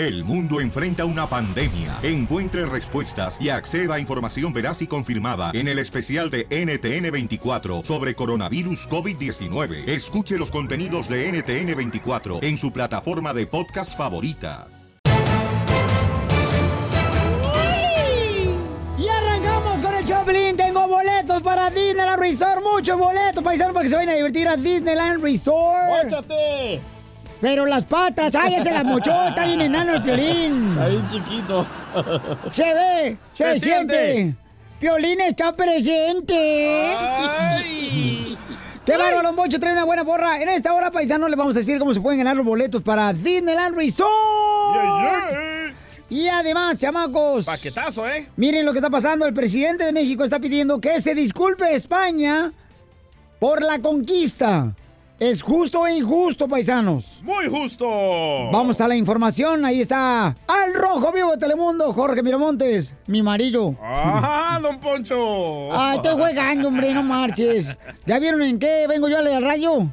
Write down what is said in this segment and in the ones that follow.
El mundo enfrenta una pandemia. Encuentre respuestas y acceda a información veraz y confirmada en el especial de NTN24 sobre coronavirus COVID-19. Escuche los contenidos de NTN24 en su plataforma de podcast favorita. Y arrancamos con el Choplin. Tengo boletos para Disneyland Resort. Muchos boletos, paisanos, para que se vayan a divertir a Disneyland Resort. ¡Móchate! Pero las patas, ay, ya se las mochó. Está bien enano el Piolín. Está bien chiquito. Se ve, se, Se siente. siente. Piolín está presente. ¡Qué bárbaro, Don Poncho! Trae una buena porra. En esta hora, paisano, le vamos a decir cómo se pueden ganar los boletos para Disneyland Resort. Y además, chamacos. Paquetazo, ¿eh? Miren lo que está pasando. El presidente de México está pidiendo que se disculpe España por la conquista. ¿Es justo o injusto, paisanos? Muy justo. Vamos a la información. Ahí está al rojo vivo de Telemundo, Jorge Miramontes, mi marido. ¡Ah, don Poncho! Ay, estoy jugando, hombre, no marches. ¿Ya vieron en qué vengo yo a la radio?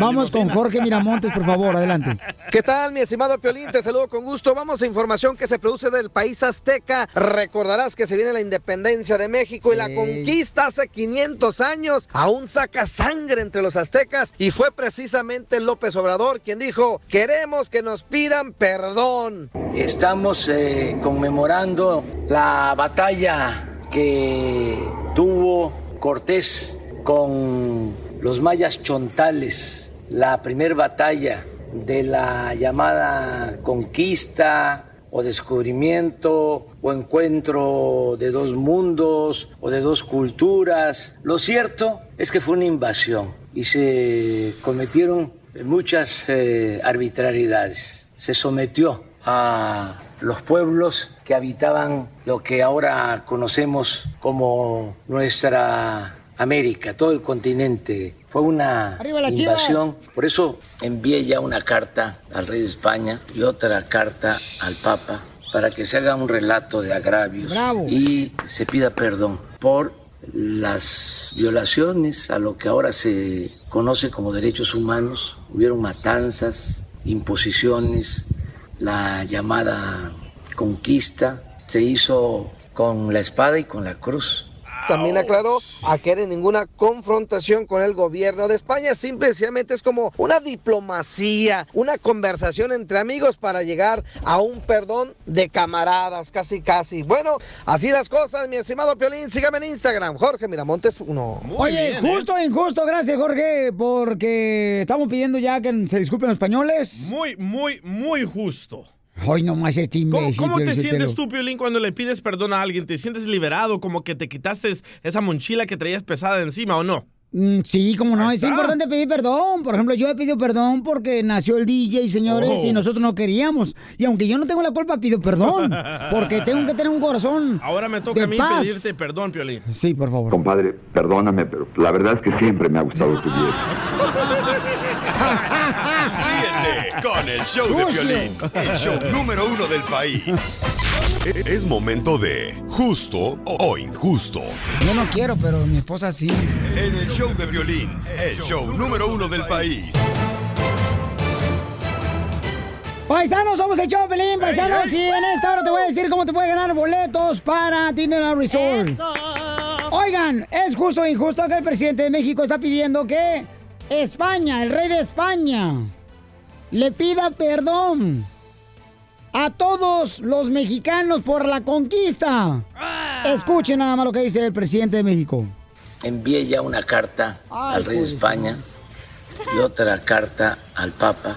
Vamos con. Jorge Miramontes, por favor, adelante. ¿Qué tal, mi estimado Piolín? Te saludo con gusto. Vamos a información que se produce del país azteca. Recordarás que se viene la independencia de México y la conquista hace 500 años. Aún saca sangre entre los aztecas y fue precisamente López Obrador quien dijo, queremos que nos pidan perdón. Estamos eh, conmemorando la batalla que tuvo Cortés con los mayas chontales, la primera batalla de la llamada conquista o descubrimiento o encuentro de dos mundos o de dos culturas. Lo cierto es que fue una invasión y se cometieron muchas eh, arbitrariedades. Se sometió a los pueblos que habitaban lo que ahora conocemos como nuestra América, todo el continente. Fue una invasión. Por eso envié ya una carta al rey de España y otra carta al Papa para que se haga un relato de agravios Bravo. y se pida perdón por las violaciones a lo que ahora se conoce como derechos humanos. Hubieron matanzas, imposiciones, la llamada conquista se hizo con la espada y con la cruz. También aclaró a que de ninguna confrontación con el gobierno de España, simplemente es como una diplomacia, una conversación entre amigos para llegar a un perdón de camaradas, casi casi. Bueno, así las cosas, mi estimado Piolín, sígame en Instagram, Jorge Miramontes uno. Muy Oye, bien, ¿eh? justo o injusto, gracias Jorge, porque estamos pidiendo ya que se disculpen los españoles. Muy, muy, muy justo. Hoy nomás este ¿Cómo, imbécil. cómo te Piolinsotelo. sientes tú, Piolín, cuando le pides perdón a alguien? ¿Te sientes liberado, como que te quitaste esa mochila que traías pesada encima o no? Mm, Sí, como no, Ahí es está. importante pedir perdón. Por ejemplo, yo he pedido perdón porque nació el DJ, señores, Oh. y nosotros no queríamos. Y aunque yo no tengo la culpa, pido perdón. Porque tengo que tener un corazón. Ahora me toca de a mí paz. pedirte perdón, Piolín. Sí, por favor. Compadre, perdóname, pero la verdad es que siempre me ha gustado tu viejo. Con el show de violín, el show número uno del país. E- Es momento de justo o injusto. Yo no quiero, pero mi esposa sí. En el show de violín, el show número uno del país. Paisanos, somos el show, Pelín, paisanos. Y en esta hora te voy a decir cómo te puedes ganar boletos para Disneyland Resort. Oigan, es justo o injusto que el presidente de México está pidiendo que España, el rey de España, le pida perdón a todos los mexicanos por la conquista. Escuchen nada más lo que dice el presidente de México. Envié ya una carta Ay, al rey de pues, España y otra carta al Papa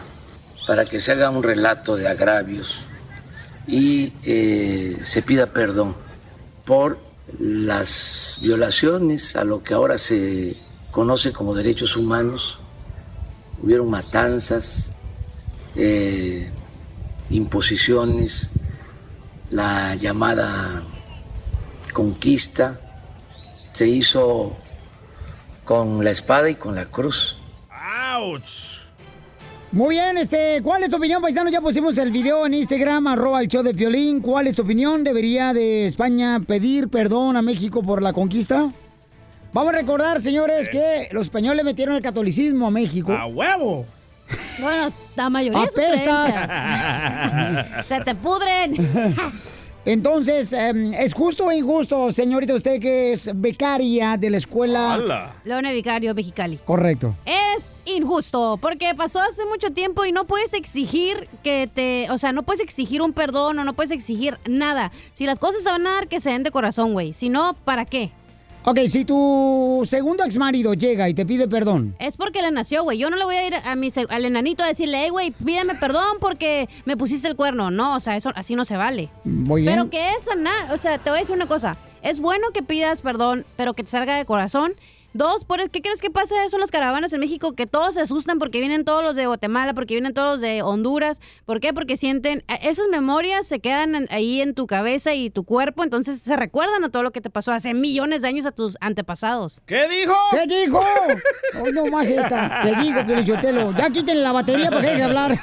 para que se haga un relato de agravios y eh, se pida perdón por las violaciones a lo que ahora se conoce como derechos humanos. Hubieron matanzas, eh, imposiciones, la llamada conquista se hizo con la espada y con la cruz. ¡Auch! Muy bien, este, ¿cuál es tu opinión, paisano? Ya pusimos el video en Instagram, arroba el show de Piolín. ¿Cuál es tu opinión? ¿Debería de España pedir perdón a México por la conquista? Vamos a recordar, señores, que los españoles metieron el catolicismo a México. ¡A huevo! Bueno, la mayoría Apestas. Se te pudren. Entonces, em, ¿es justo o injusto, señorita, usted que es becaria de la escuela? Leone Vicario, Mexicali. Correcto. Es injusto, porque pasó hace mucho tiempo y no puedes exigir que te, o sea, no puedes exigir un perdón o no puedes exigir nada. Si las cosas se van a dar, que se den de corazón, güey. Si no, ¿para qué? Ok, si tu segundo ex marido llega y te pide perdón, Es porque le nació, güey. Yo no le voy a ir a mi, al enanito a decirle, hey, güey, pídeme perdón porque me pusiste el cuerno. No, o sea, eso así no se vale. muy bien. Pero que es sanar, o sea, te voy a decir una cosa. Es bueno que pidas perdón, pero que te salga de corazón. Dos, por ¿qué crees que pasa eso en las caravanas en México? Que todos se asustan porque vienen todos los de Guatemala, porque vienen todos los de Honduras. ¿Por qué? Porque sienten, eh, esas memorias se quedan en- ahí en tu cabeza y tu cuerpo, entonces se recuerdan a todo lo que te pasó hace millones de años a tus antepasados. ¿Qué dijo? ¿Qué dijo? Hoy no más esta. Te digo, Piolichotelo. Ya quítenle la batería porque hay que hablar.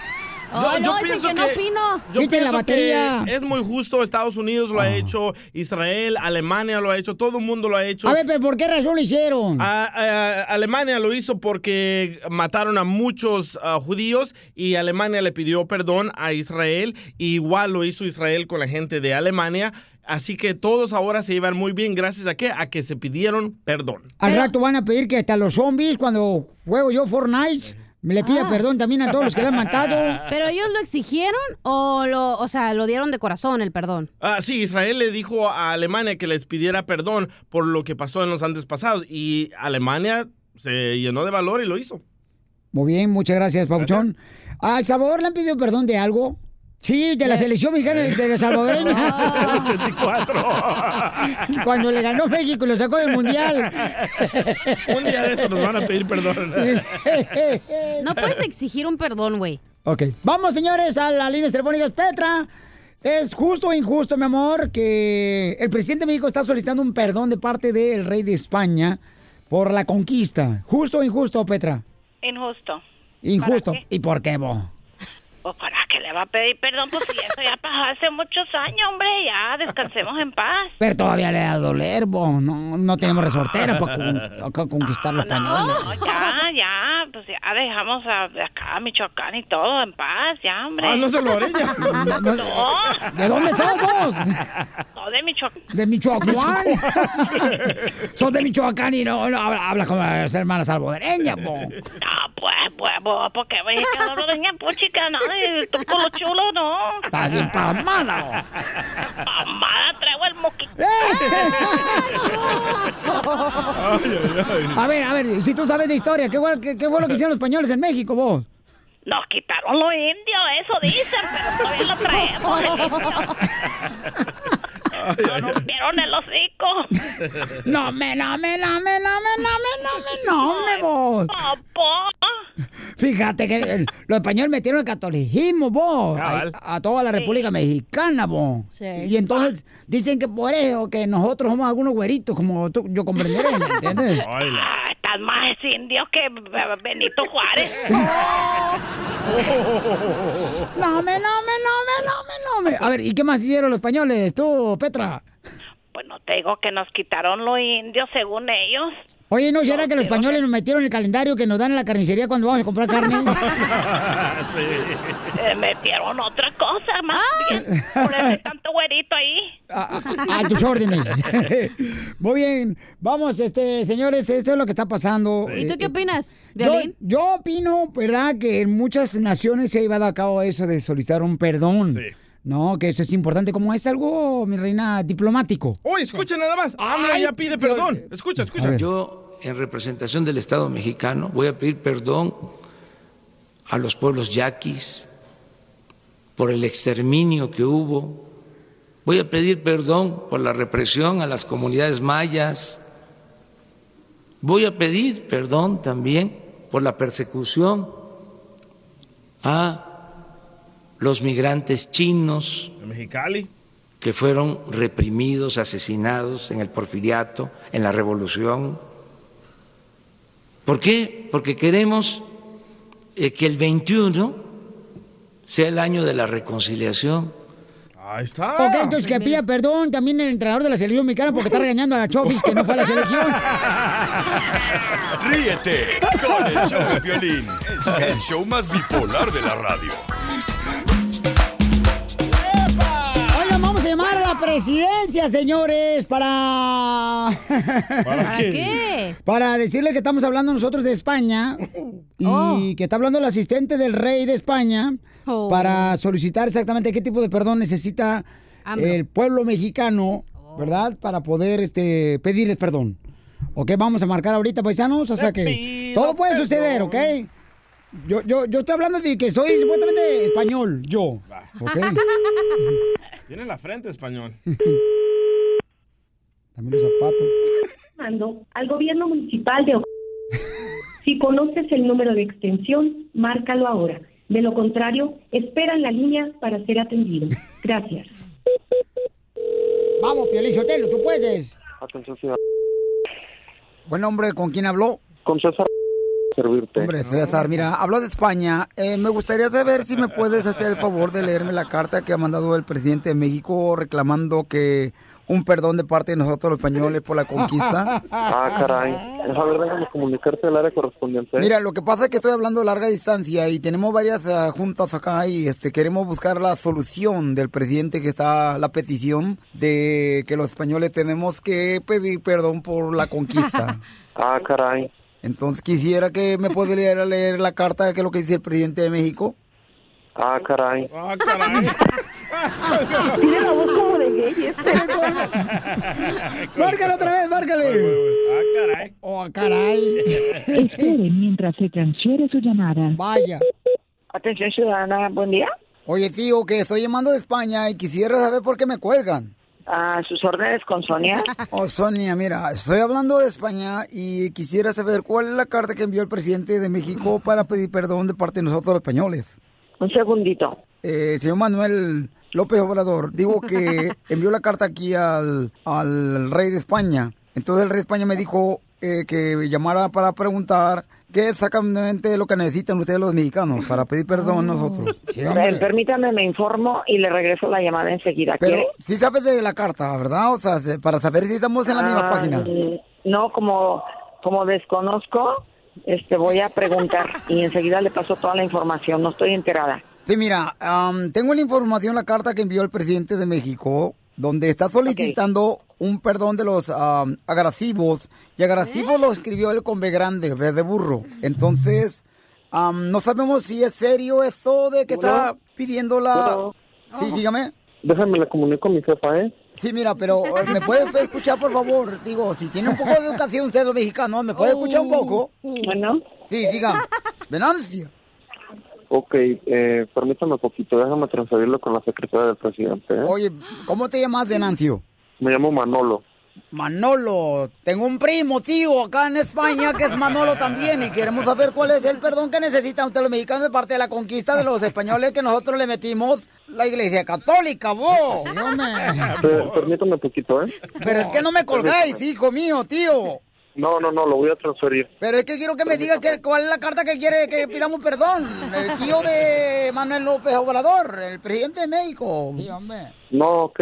Oh, no, dicen que no opino. Yo Quiten la pienso batería. que es muy justo. Estados Unidos lo ha hecho, Israel, Alemania lo ha hecho, todo el mundo lo ha hecho. A ver, pero ¿por qué razón lo hicieron? A- a- Alemania lo hizo porque mataron a muchos ah, judíos y Alemania le pidió perdón a Israel. y igual lo hizo Israel con la gente de Alemania. Así que todos ahora se llevan muy bien gracias a qué? A que se pidieron perdón. Al rato van a pedir que hasta los zombies, cuando juego yo Fortnite, le pida perdón también a todos los que le han matado. ¿Pero ellos lo exigieron o lo, o sea, lo dieron de corazón el perdón? Ah, sí, Israel le dijo a Alemania que les pidiera perdón por lo que pasó en los antes pasados y Alemania se llenó de valor y lo hizo. Muy bien, muchas gracias, Pauchón. ¿A El Salvador le han pedido perdón de algo? Sí, de la selección mexicana de la salvadoreña. 84. Cuando le ganó México y lo sacó del mundial. Un día de estos nos van a pedir perdón. No puedes exigir un perdón, güey. Ok. Vamos, señores, a las líneas telefónicas. Petra, ¿es justo o injusto, mi amor, que el presidente de México está solicitando un perdón de parte del rey de España por la conquista? ¿Justo o injusto, Petra? Injusto. Injusto. ¿Para qué? ¿Y por qué, vos? Pues para le va a pedir perdón, pues si eso ya pasó hace muchos años, hombre, ya descansemos en paz. Pero todavía le da a doler, vos. No, no tenemos resortera para con- conquistar los españoles. No, ya, ya, pues ya dejamos a, de acá a Michoacán y todo en paz, ya, hombre. Ah, no se lo haré ya. No, no. No, ¿De dónde sos vos? no de Michoacán. De Michoacán. Sos de Michoacán y no, no habla, habla como las hermanas salvadoreñas, po. No, pues, pues, pues, porque voy a quedar doña puchica, no, y tú con lo chulo, no. Estás bien pasmada. Mamada, traigo el moquito. A ver, a ver, si tú sabes de historia, ¿qué, qué, qué fue lo que hicieron los españoles en México, vos? Nos quitaron los indios, eso dicen, pero todavía lo traemos. indio. Nos rompieron el hocico. No me, no me, no me, no me, no me, no me, no me, vos. Papá. Fíjate que el- los españoles metieron el catolicismo, vos, a, a toda la República Mexicana, vos. Sí. Y entonces dicen que por eso, que nosotros somos algunos güeritos, como tú, yo comprenderé, ¿me entiendes? Ah, estás más indio que B- Benito Juárez. No me, no me, no me, no me, no me. A ver, ¿y qué más hicieron los españoles, tú, Petra? Pues no te digo que nos quitaron los indios según ellos. Oye, ¿no será que los españoles nos metieron el calendario que nos dan en la carnicería cuando vamos a comprar carne? Eh, metieron otra cosa más bien. Por ese tanto güerito ahí. A, a- a tus órdenes. Muy bien. Vamos, este, señores, esto es lo que está pasando. ¿Y tú Eh, qué opinas, Yo, yo opino, ¿verdad?, que en muchas naciones se ha llevado a cabo eso de solicitar un perdón. Sí. No, que eso es importante, como es algo, mi reina, diplomático. Uy, escucha nada más. Ah, mira, ya pide perdón. Escucha, escucha. Yo, en representación del Estado mexicano, voy a pedir perdón a los pueblos yaquis por el exterminio que hubo. Voy a pedir perdón por la represión a las comunidades mayas. Voy a pedir perdón también por la persecución a los migrantes chinos En Mexicali. que fueron reprimidos, asesinados en el porfiriato, en la revolución. ¿Por qué? Porque queremos eh, que el 21 sea el año de la reconciliación. Ahí está. Ok, entonces que pida perdón también el entrenador de la selección mexicana porque está regañando a la Chofis que no fue a la selección. Ríete con el show de violín, el show más bipolar de la radio. Presidencia, señores, para... ¿Para qué? Para decirle que estamos hablando nosotros de España y Oh. que está hablando el asistente del rey de España Oh. para solicitar exactamente qué tipo de perdón necesita AMLO. el pueblo mexicano, ¿verdad? Para poder este, pedirles perdón. ¿Ok? Vamos a marcar ahorita, paisanos. O sea que todo puede suceder, ¿ok? Yo, yo, yo estoy hablando de que soy supuestamente español, yo. ¿Ok? Tiene la frente español. También los zapatos. llamando al gobierno municipal de Si conoces el número de extensión, márcalo ahora. De lo contrario, espera en la línea para ser atendido. Gracias. Vamos, Piolín Sotelo, tú puedes. Atención, ciudad. Buen hombre, ¿con quién habló? Con César, servirte. Hombre, César, mira, hablo de España. Eh, me gustaría saber si me puedes hacer el favor de leerme la carta que ha mandado el presidente de México reclamando que un perdón de parte de nosotros los españoles por la conquista. Ah, caray. A ver, déjame comunicarte al área correspondiente. Mira, lo que pasa es que estoy hablando a larga distancia y tenemos varias ah, juntas acá y este queremos buscar la solución del presidente que está la petición de que los españoles tenemos que pedir perdón por la conquista. Ah, caray. Entonces quisiera que me pudiera leer la carta que es lo que dice el presidente de México. Ah, caray. Ah, caray. Tiene la voz como de gay. Márcale otra vez, márcale. Ah, caray. Oh, caray. Espere mientras se transfiere su llamada. Vaya. Atención ciudadana, buen día. Oye, tío, que estoy llamando de España y quisiera saber por qué me cuelgan. A sus órdenes con Sonia. Oh, Sonia, mira, estoy hablando de España y quisiera saber cuál es la carta que envió el presidente de México para pedir perdón de parte de nosotros los españoles. Un segundito. Eh, señor Manuel López Obrador, digo que envió la carta aquí al, al rey de España. Entonces el rey de España me dijo eh, que llamara para preguntar qué es exactamente lo que necesitan ustedes los mexicanos para pedir perdón a nosotros. Sí, permítame, me informo y le regreso la llamada enseguida. Pero ¿Quiere? sí sabes de la carta, ¿verdad? O sea, se- para saber si estamos en la misma Ah, página. No, como, como desconozco, este, voy a preguntar y enseguida le paso toda la información. No estoy enterada. Sí, mira, am, tengo la información, la carta que envió el presidente de México, donde está solicitando un perdón de los am, agresivos. Y agresivos lo escribió él con B grande, B de burro. Entonces, am, no sabemos si es serio esto de que está pidiendo la... Sí, dígame. Déjame le comunico a mi jefa, ¿eh? Sí, mira, pero ¿me puedes escuchar, por favor? Digo, si tiene un poco de educación usted, los mexicanos, ¿me puede escuchar un poco? Bueno. Sí, diga. Venancia. Ok, eh, permítame un poquito. Déjame transferirlo con la secretaria del presidente, ¿eh? Oye, ¿cómo te llamas, Venancio? Me llamo Manolo. Manolo, tengo un primo, tío, acá en España que es Manolo también y queremos saber cuál es el perdón que necesitan ustedes los mexicanos de parte de la conquista de los españoles que nosotros le metimos la iglesia católica, vos. Sí, permítame un poquito, ¿eh? Pero es que no me colgáis, hijo mío, tío. No, no, no, lo voy a transferir. Pero es que quiero que me diga que, cuál es la carta que quiere que pidamos perdón. El tío de Manuel López Obrador, el presidente de México. Sí, hombre. No, ok.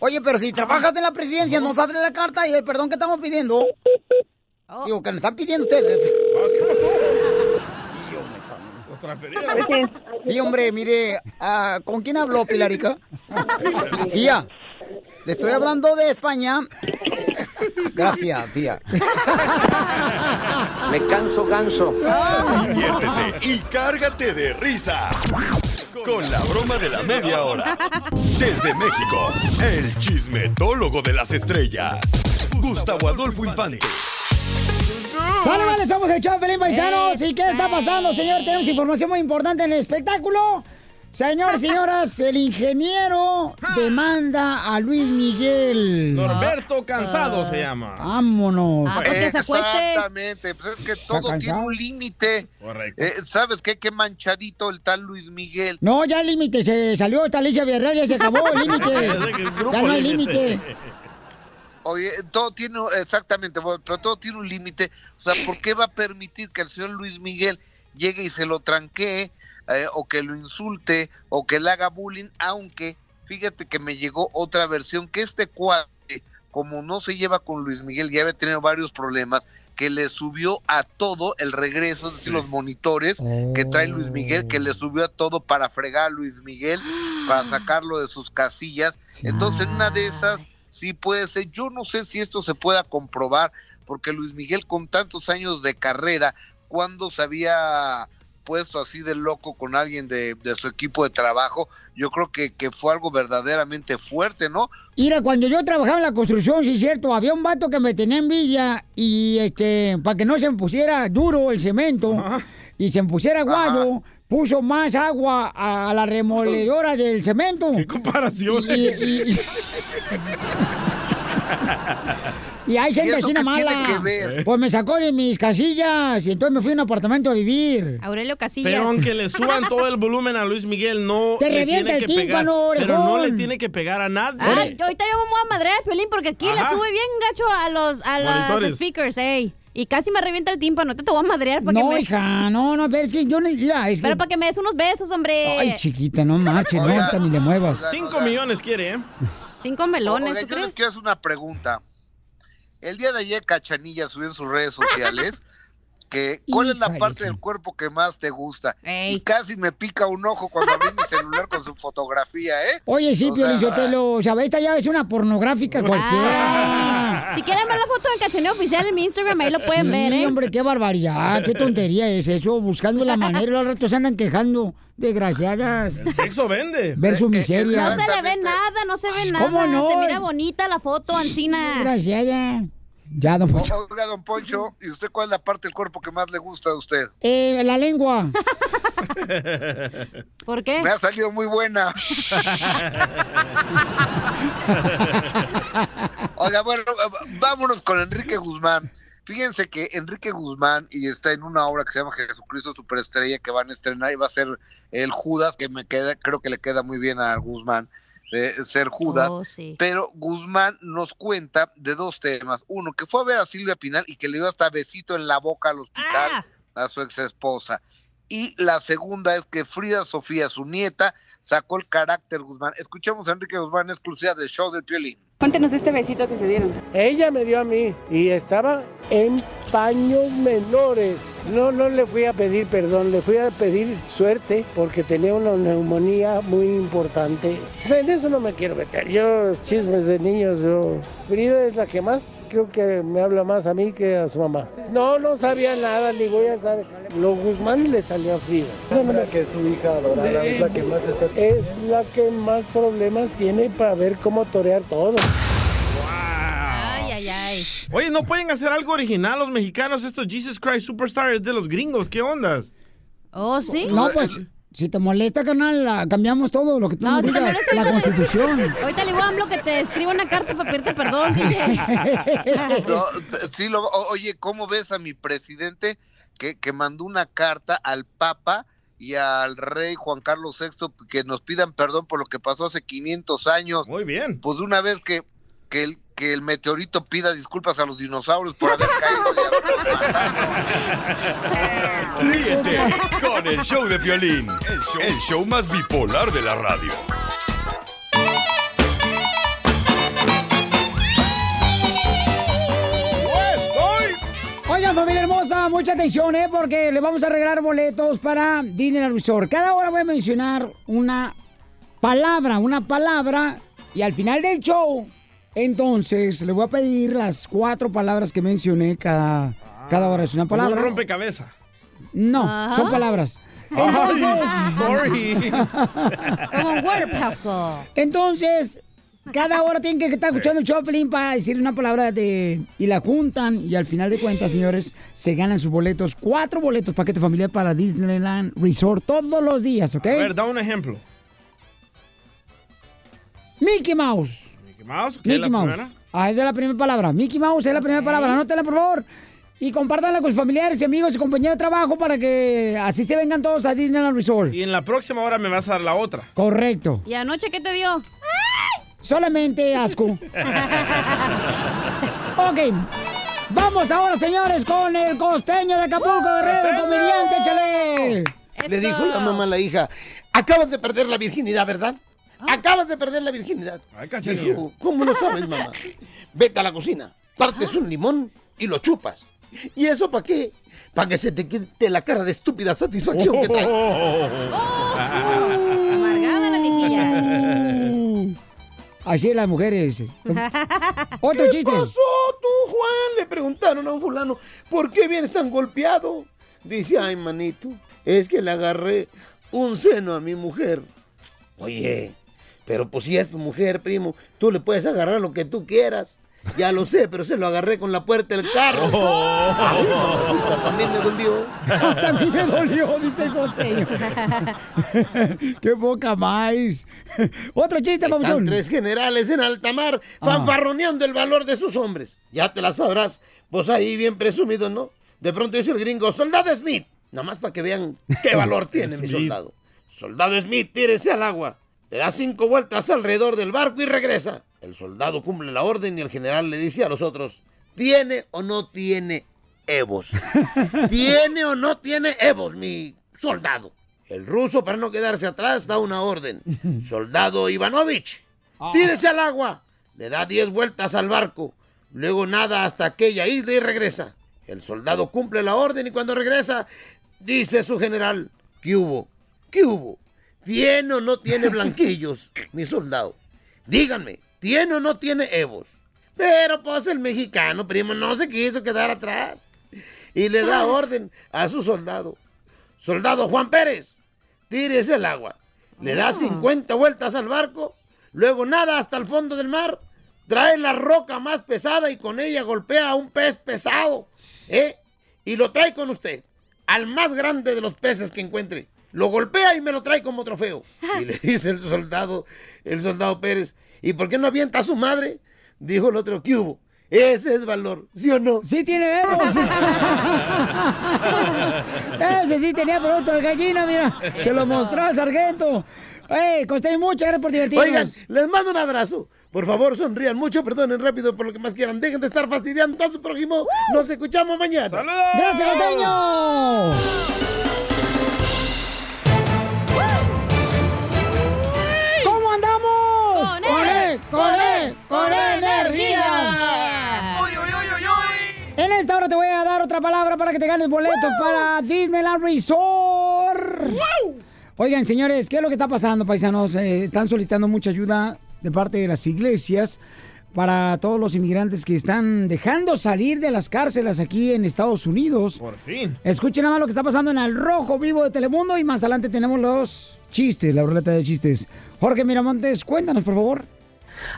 Oye, pero si trabajas en la presidencia, no sabes de la carta y el perdón que estamos pidiendo. Digo, que me están pidiendo ustedes. Transferieron. Sí, hombre, mire, ah, ¿con quién habló, Pilarica? Tía, le estoy hablando de España. Gracias, tía. Me canso ganso. Diviértete y cárgate de risas con la broma de la media hora. Desde México, el chismetólogo de las estrellas, Gustavo Adolfo Infante. Sale, vale, somos el show, Pelín Paisanos. ¿Y qué está pasando, señor? Tenemos información muy importante en el espectáculo. Señores, señoras, el ingeniero demanda a Luis Miguel. Norberto Cansado se llama. Vámonos. Ah, pues que se acueste. Exactamente, pues es que todo tiene un límite. Correcto. Eh, ¿Sabes qué? Qué manchadito el tal Luis Miguel. No, ya el límite, se salió esta Alicia Villarreal, ya se acabó el límite. Ya no hay límite. Oye, todo tiene, exactamente, pero todo tiene un límite. O sea, ¿por qué va a permitir que el señor Luis Miguel llegue y se lo tranquee, eh, o que lo insulte, o que le haga bullying, aunque fíjate que me llegó otra versión que este cuate, como no se lleva con Luis Miguel, ya había tenido varios problemas, que le subió a todo el regreso, es decir, los monitores que trae Luis Miguel, que le subió a todo para fregar a Luis Miguel, para sacarlo de sus casillas. Entonces, en una de esas sí puede ser. Yo no sé si esto se pueda comprobar, porque Luis Miguel con tantos años de carrera, cuando se había puesto así de loco con alguien de, de su equipo de trabajo, yo creo que, que fue algo verdaderamente fuerte, ¿no? Mira, cuando yo trabajaba en la construcción, sí es cierto, había un vato que me tenía envidia y este, para que no se me pusiera duro el cemento y se me pusiera guayo, puso más agua a la remoledora del cemento. ¿Qué comparación? Y, y- y hay gente ¿Y eso así qué mala. tiene que ver? Pues me sacó de mis casillas y entonces me fui a un apartamento a vivir. Aurelio Casillas. Pero aunque le suban todo el volumen a Luis Miguel, no Te le revienta tiene el que pegar. tímpano, Pero no orejón. le tiene que pegar a nadie. Ay, ahorita yo me voy a madrear el Piolín porque aquí Ajá. le sube bien gacho a los a los speakers, ey. Y casi me revienta el tímpano. Te, te voy a madrear para que No, me... hija, no, no, pero es que yo no. Mira, es que. Pero para que me des unos besos, hombre. Ay, chiquita, no marches, no, hasta ni le muevas. Cinco millones quiere, ¿eh? Cinco melones, Oiga, ¿tú yo crees? les quiero hacer una pregunta. El día de ayer Cachanilla subió en sus redes sociales que cuál es la parte del cuerpo que más te gusta. Y casi me pica un ojo cuando abrí mi celular con su fotografía, ¿eh? Oye, sí, O Piolín sea, o sea, esta ya es una pornográfica cualquiera. Si quieren ver la foto del cachaneo oficial en mi Instagram, ahí lo pueden sí, ver, ¿eh? hombre, qué barbaridad, qué tontería es eso, buscando la manera, los ratos se andan quejando, desgraciadas. El sexo vende. Ver su miseria. No se le ve nada, no se ve nada. ¿Cómo no? Se mira bonita la foto, Ancina. Desgraciada. Ya, don Poncho. Oiga, don Poncho, ¿y usted cuál es la parte del cuerpo que más le gusta a usted? Eh, la lengua. ¿Por qué? Me ha salido muy buena. Oiga, bueno, vámonos con Enrique Guzmán. Fíjense que Enrique Guzmán y está en una obra que se llama Jesucristo Superestrella que van a estrenar y va a ser el Judas, que me queda, creo que le queda muy bien a Guzmán eh, ser Judas. Oh, sí. Pero Guzmán nos cuenta de dos temas. Uno, que fue a ver a Silvia Pinal y que le dio hasta besito en la boca al hospital Ah. a su ex esposa. Y la segunda es que Frida Sofía, su nieta, sacó el carácter Guzmán. Escuchemos a Enrique Guzmán, exclusiva del show del Piolín. Cuéntenos este besito que se dieron. Ella me dio a mí y estaba en paños menores. No, no le fui a pedir perdón, le fui a pedir suerte porque tenía una neumonía muy importante. En eso no me quiero meter. Yo, chismes de niños, yo. Frida es la que más, creo que me habla más a mí que a su mamá. No, no sabía nada, ni voy a saber. Lo Guzmán le salió a Frida. Eso no me... que su hija adorada es la que más Es la que más problemas tiene para ver cómo torear todo. Ay, ay, ay. Oye, ¿no pueden hacer algo original los mexicanos? Estos Jesus Christ Superstar es de los gringos. ¿Qué ondas? ¿Oh, sí? No, pues, si te molesta, carnal, la- cambiamos todo lo que tú No, nos si te digas, molesta, la ahorita le- constitución. Ahorita le digo a AMLO que te escriba una carta para pedirte perdón. No, sí, lo- oye, ¿cómo ves a mi presidente que, que mandó una carta al Papa y al rey Juan Carlos VI que nos pidan perdón por lo que pasó hace 500 años? Muy bien. Pues de una vez que, que, el, que el meteorito pida disculpas a los dinosaurios por haber caído y haberlos matado. Ríete con el show de Piolín, el show, el show más bipolar de la radio. Oigan, familia hermosa, mucha atención, ¿eh? Porque le vamos a regalar boletos para Disneyland Resort. Cada hora voy a mencionar una palabra, una palabra, y al final del show, entonces, le voy a pedir las cuatro palabras que mencioné cada, cada hora. Es una Como un palabra. rompecabezas. No, Ajá. son palabras. Ay, sorry. Como un word puzzle. Entonces, cada hora tienen que estar escuchando el Choplin para decir una palabra de y la juntan y al final de cuentas, señores, se ganan sus boletos, cuatro boletos paquete familiar para Disneyland Resort todos los días, ¿ok? A ver, da un ejemplo. Mickey Mouse. Mickey Mouse, ¿qué es la Mickey Mouse. primera? Ah, esa es la primera palabra. Mickey Mouse es la primera palabra. Anótela, por favor. Y compártanla con sus familiares y amigos y compañeros de trabajo para que así se vengan todos a Disneyland Resort. Y en la próxima hora me vas a dar la otra. Correcto. ¿Y anoche qué te dio? Solamente asco. ok. Vamos ahora, señores, con el costeño de Acapulco, Guerrero, el comediante, échale. Le dijo la mamá a la hija, acabas de perder la virginidad, ¿verdad? acabas de perder la virginidad. cachanilla. Dijo, ¿cómo lo sabes, mamá? Vete a la cocina, partes un limón y lo chupas. ¿Y eso para qué? Para que se te quite la cara de estúpida satisfacción que traes. Amargada la viejilla. Así las mujeres. Otro ¿Qué chiste. pasó tú, Juan? Le preguntaron a un fulano, ¿por qué vienes tan golpeado? Dice, ay, manito, es que le agarré un seno a mi mujer. Oye, pero pues si es tu mujer, primo, tú le puedes agarrar lo que tú quieras. Ya lo sé, pero se lo agarré con la puerta del carro. Oh. Ay, mamacita, también me dolió. También me dolió, dice el costeño. ¡Qué poca más! Otro chiste, Están tres generales en alta mar fanfarroneando el valor de sus hombres. Ya te la sabrás. Vos ahí bien presumido, ¿no? De pronto dice el gringo, soldado Smith. Nada más para que vean qué valor tiene mi soldado. Soldado Smith, tírese al agua. Le da cinco vueltas alrededor del barco y regresa. El soldado cumple la orden y el general le dice a los otros, ¿tiene o no tiene Evos? ¿Tiene o no tiene Evos, mi soldado? El ruso, para no quedarse atrás, da una orden. Soldado Ivanovich, tírese al agua. Le da diez vueltas al barco. Luego nada hasta aquella isla y regresa. El soldado cumple la orden y cuando regresa, dice su general, ¿qué hubo? ¿Qué hubo? ¿Tiene o no tiene blanquillos, mi soldado? Díganme, ¿tiene o no tiene Evos? Pero pues el mexicano, primo, no se quiso quedar atrás. Y le da orden a su soldado. Soldado Juan Pérez, tírese al agua. Le da 50 vueltas al barco, luego nada hasta el fondo del mar, trae la roca más pesada y con ella golpea a un pez pesado, ¿eh? Y lo trae con usted, al más grande de los peces que encuentre. Lo golpea y me lo trae como trofeo. Y le dice el soldado, el soldado Pérez, ¿y por qué no avienta a su madre? Dijo el otro, ¿qué hubo? Ese es valor, ¿sí o no? Sí tiene verbos. Ese sí tenía producto de gallina, mira. Se lo mostró al sargento. ¡Ey, Costeño, muchas gracias por divertirnos! Oigan, les mando un abrazo. Por favor, sonrían mucho, perdonen rápido por lo que más quieran. Dejen de estar fastidiando a su prójimo. Nos escuchamos mañana. ¡Gracias, Costeño! ¡Con él! él! ¡Con él! ¡Con energía! En esta hora te voy a dar otra palabra para que te ganes boletos para Disneyland Resort. Oigan, señores, ¿qué es lo que está pasando, paisanos? Eh, están solicitando mucha ayuda de parte de las iglesias para todos los inmigrantes que están dejando salir de las cárceles aquí en Estados Unidos. Por fin. Escuchen nada más lo que está pasando en el Rojo Vivo de Telemundo y más adelante tenemos los chistes, la ruleta de chistes. Jorge Miramontes, cuéntanos, por favor.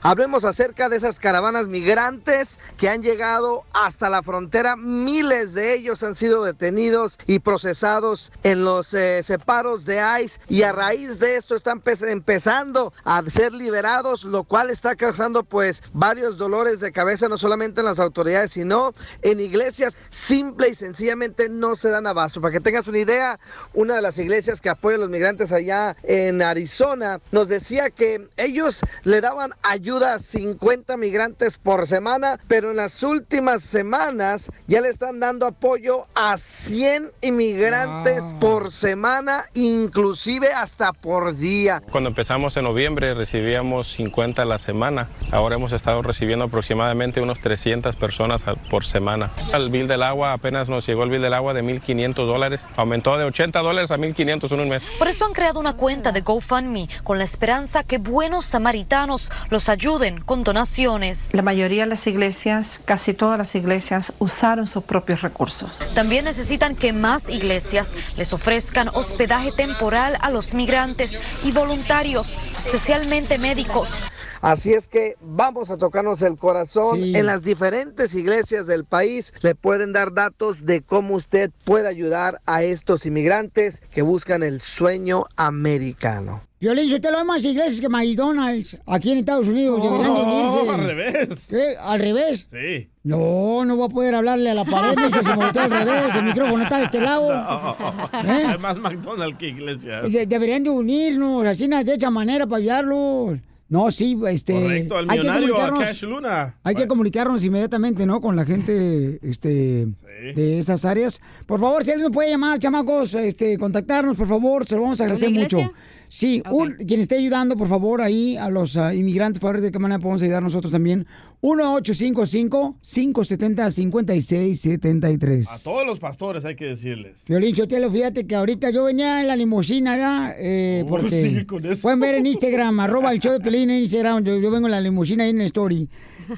Hablemos acerca de esas caravanas migrantes que han llegado hasta la frontera. Miles de ellos han sido detenidos y procesados en los eh, separos de ICE y a raíz de esto están empe- empezando a ser liberados, lo cual está causando pues varios dolores de cabeza no solamente en las autoridades, sino en iglesias. Simple y sencillamente no se dan abasto. Para que tengas una idea, una de las iglesias que apoya a los migrantes allá en Arizona nos decía que ellos le daban ayuda a 50 migrantes por semana, pero en las últimas semanas ya le están dando apoyo a 100 inmigrantes por semana, inclusive hasta por día. Cuando empezamos en noviembre recibíamos 50 a la semana. Ahora hemos estado recibiendo aproximadamente unos 300 personas por semana. El bill del agua, apenas nos llegó el bill del agua de 1.500 dólares. Aumentó de 80 dólares a 1.500 en un mes. Por eso han creado una cuenta de GoFundMe con la esperanza que buenos samaritanos los ayuden con donaciones. La mayoría de las iglesias, casi todas las iglesias, usaron sus propios recursos. También necesitan que más iglesias les ofrezcan hospedaje temporal a los migrantes y voluntarios, especialmente médicos. Así es que vamos a tocarnos el corazón. Sí. En las diferentes iglesias del país le pueden dar datos de cómo usted puede ayudar a estos inmigrantes que buscan el sueño americano. Violín, usted lo hay más iglesias que McDonald's aquí en Estados Unidos. Deberían de unirse. al revés. ¿Qué? ¿Al revés? Sí. No, no voy a poder hablarle a la pared, mijo, si me volteo al revés. El micrófono está de este lado. ¿Eh? Hay más McDonald's que iglesia. De- deberían de unirnos, así de esa manera para ayudarlos. No, sí, este. Correcto, al hay que a comunicarnos- Cash Luna. Hay que comunicarnos inmediatamente, ¿no? Con la gente este, de esas áreas. Por favor, si alguien nos puede llamar, chamacos, este, contactarnos, por favor, se lo vamos a agradecer ¿Una mucho. Sí, un- quien esté ayudando, por favor, ahí a los ah, inmigrantes para ver de qué manera podemos ayudar nosotros también. 1-855-570-5673. A todos los pastores hay que decirles. Violín Sotelo, fíjate que ahorita yo venía en la limusina ya, eh, Oh, porque sigue con eso. pueden ver en Instagram, arroba el show de Pelín en Instagram, yo, yo vengo en la limusina ahí en la story.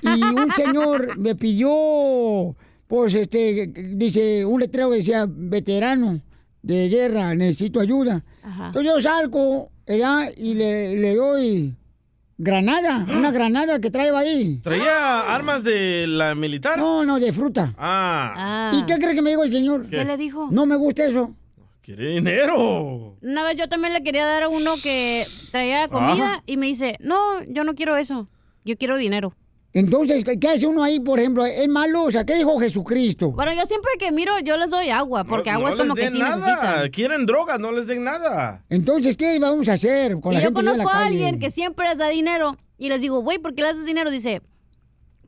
Y un señor me pidió, pues, este, dice, un letrero que decía, veterano de guerra, necesito ayuda. Entonces yo salgo allá y le, le doy granada, una granada que trae ahí. ¿Traía armas de la militar? No, no, de fruta. Ah. ¿Y qué cree que me dijo el señor? ¿Qué? ¿Qué le dijo? No me gusta eso. Quiere dinero. Una vez yo también le quería dar a uno que traía comida Ajá. y me dice, no, yo no quiero eso, yo quiero dinero. Entonces, ¿qué hace uno ahí, por ejemplo? ¿Es malo? O sea, ¿qué dijo Jesucristo? Bueno, yo siempre que miro, yo les doy agua, porque No- agua no es como que sí nada. necesitan. Quieren droga, no les den nada. Entonces, ¿qué vamos a hacer con Y la yo gente en conozco la a calle? alguien que siempre les da dinero y les digo, güey, ¿por qué les das dinero? Dice,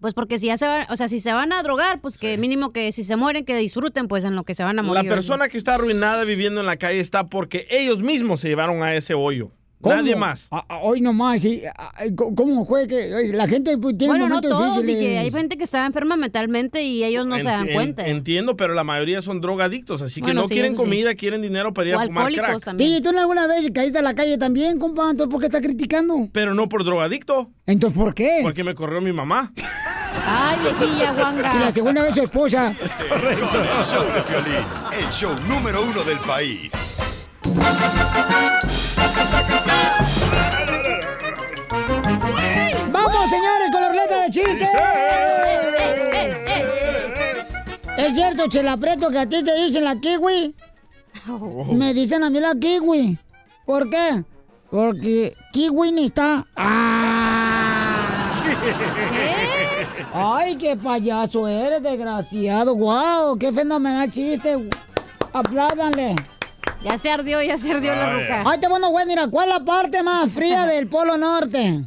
pues porque si ya se van, o sea, si se van a drogar, pues que mínimo que si se mueren, que disfruten pues en lo que se van a La morir. persona que está arruinada viviendo en la calle está porque ellos mismos se llevaron a ese hoyo. ¿Cómo? Nadie más. Ah, ah, hoy nomás, sí. Ah, ah, ¿Cómo fue que la gente pues, tiene Bueno, no todos, y que hay gente que está enferma mentalmente y ellos no se dan cuenta. Entiendo, pero la mayoría son drogadictos, así que no sí, quieren sí. comida, quieren dinero para ir a fumar crack. Sí, ¿tú alguna vez caíste a la calle también, compa? Entonces, ¿por qué estás criticando? Pero no por drogadicto. Entonces, ¿por qué? Porque me corrió mi mamá. Ay, viejilla guanga. Y la segunda vez su esposa. Con el show de Piolín, el show número uno del país. Con la ruleta de chistes! Es cierto, que a ti te dicen la kiwi. Me dicen a mí la kiwi. ¿Por qué? Porque kiwi ni está. ¡Ah! ¡Ay, qué payaso eres, desgraciado! ¡Guau! ¡Qué fenomenal chiste! ¡Apládanle! Ya se ardió, ya se ardió la ruca. Ay, te bueno, güey, mira, ¿cuál es la parte más fría del Polo Norte?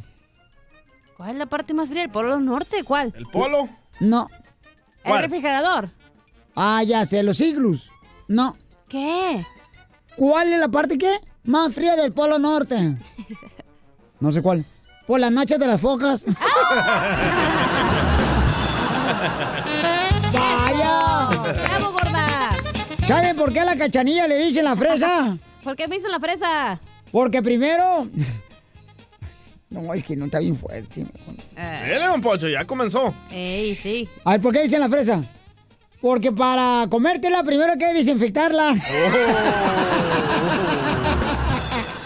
¿Cuál es la parte más fría del Polo Norte? ¿Cuál? ¿El polo? No. ¿El refrigerador? Ah, ya sé, los iglus. No. ¿Qué? ¿Cuál es la parte qué? Más fría del Polo Norte. No sé cuál. Por las noches de las focas. ¡Vaya! ¡Bravo, gorda! ¿Saben por qué a la cachanilla le dicen la fresa? ¿Por qué me dicen la fresa? Porque primero. No, es que no está bien fuerte. Dele, don Pocho, ya comenzó. Ey, sí. A ver, ¿por qué dicen la fresa? Porque para comértela primero hay que desinfectarla.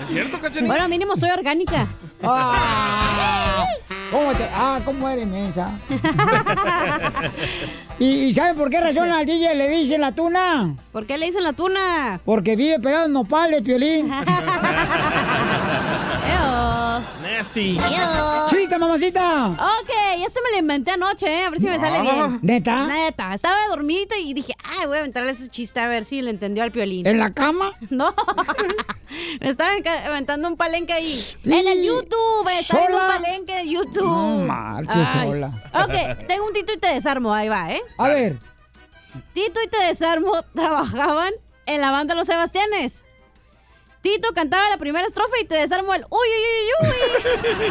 ¿Es cierto, cachanilla? Bueno, mínimo soy orgánica. Ah, ¿Cómo te- ah, ¿cómo eres mensa? ¿Y, y sabe por qué razón al DJ le dicen la tuna? ¿Por qué le dicen la tuna? Porque vive pegado en nopales, Piolín. Nasty. ¡Chiste, mamacita! Ok, ya se me lo inventé anoche, ¿eh? a ver si me sale Ah. bien. ¿Neta? Neta. Estaba dormidita y dije, ay, voy a aventarle ese chiste a ver si le entendió al piolín. ¿En la cama? No. me estaba aventando un palenque ahí. En el YouTube, estaba un palenque de YouTube. No marches Ay. sola. Ok, tengo un Tito y te desarmo, ahí va, ¿eh? A ver. Tito y te desarmo trabajaban en la banda Los Sebastianes. Tito cantaba la primera estrofa y te desarmo el uy, uy, uy, uy.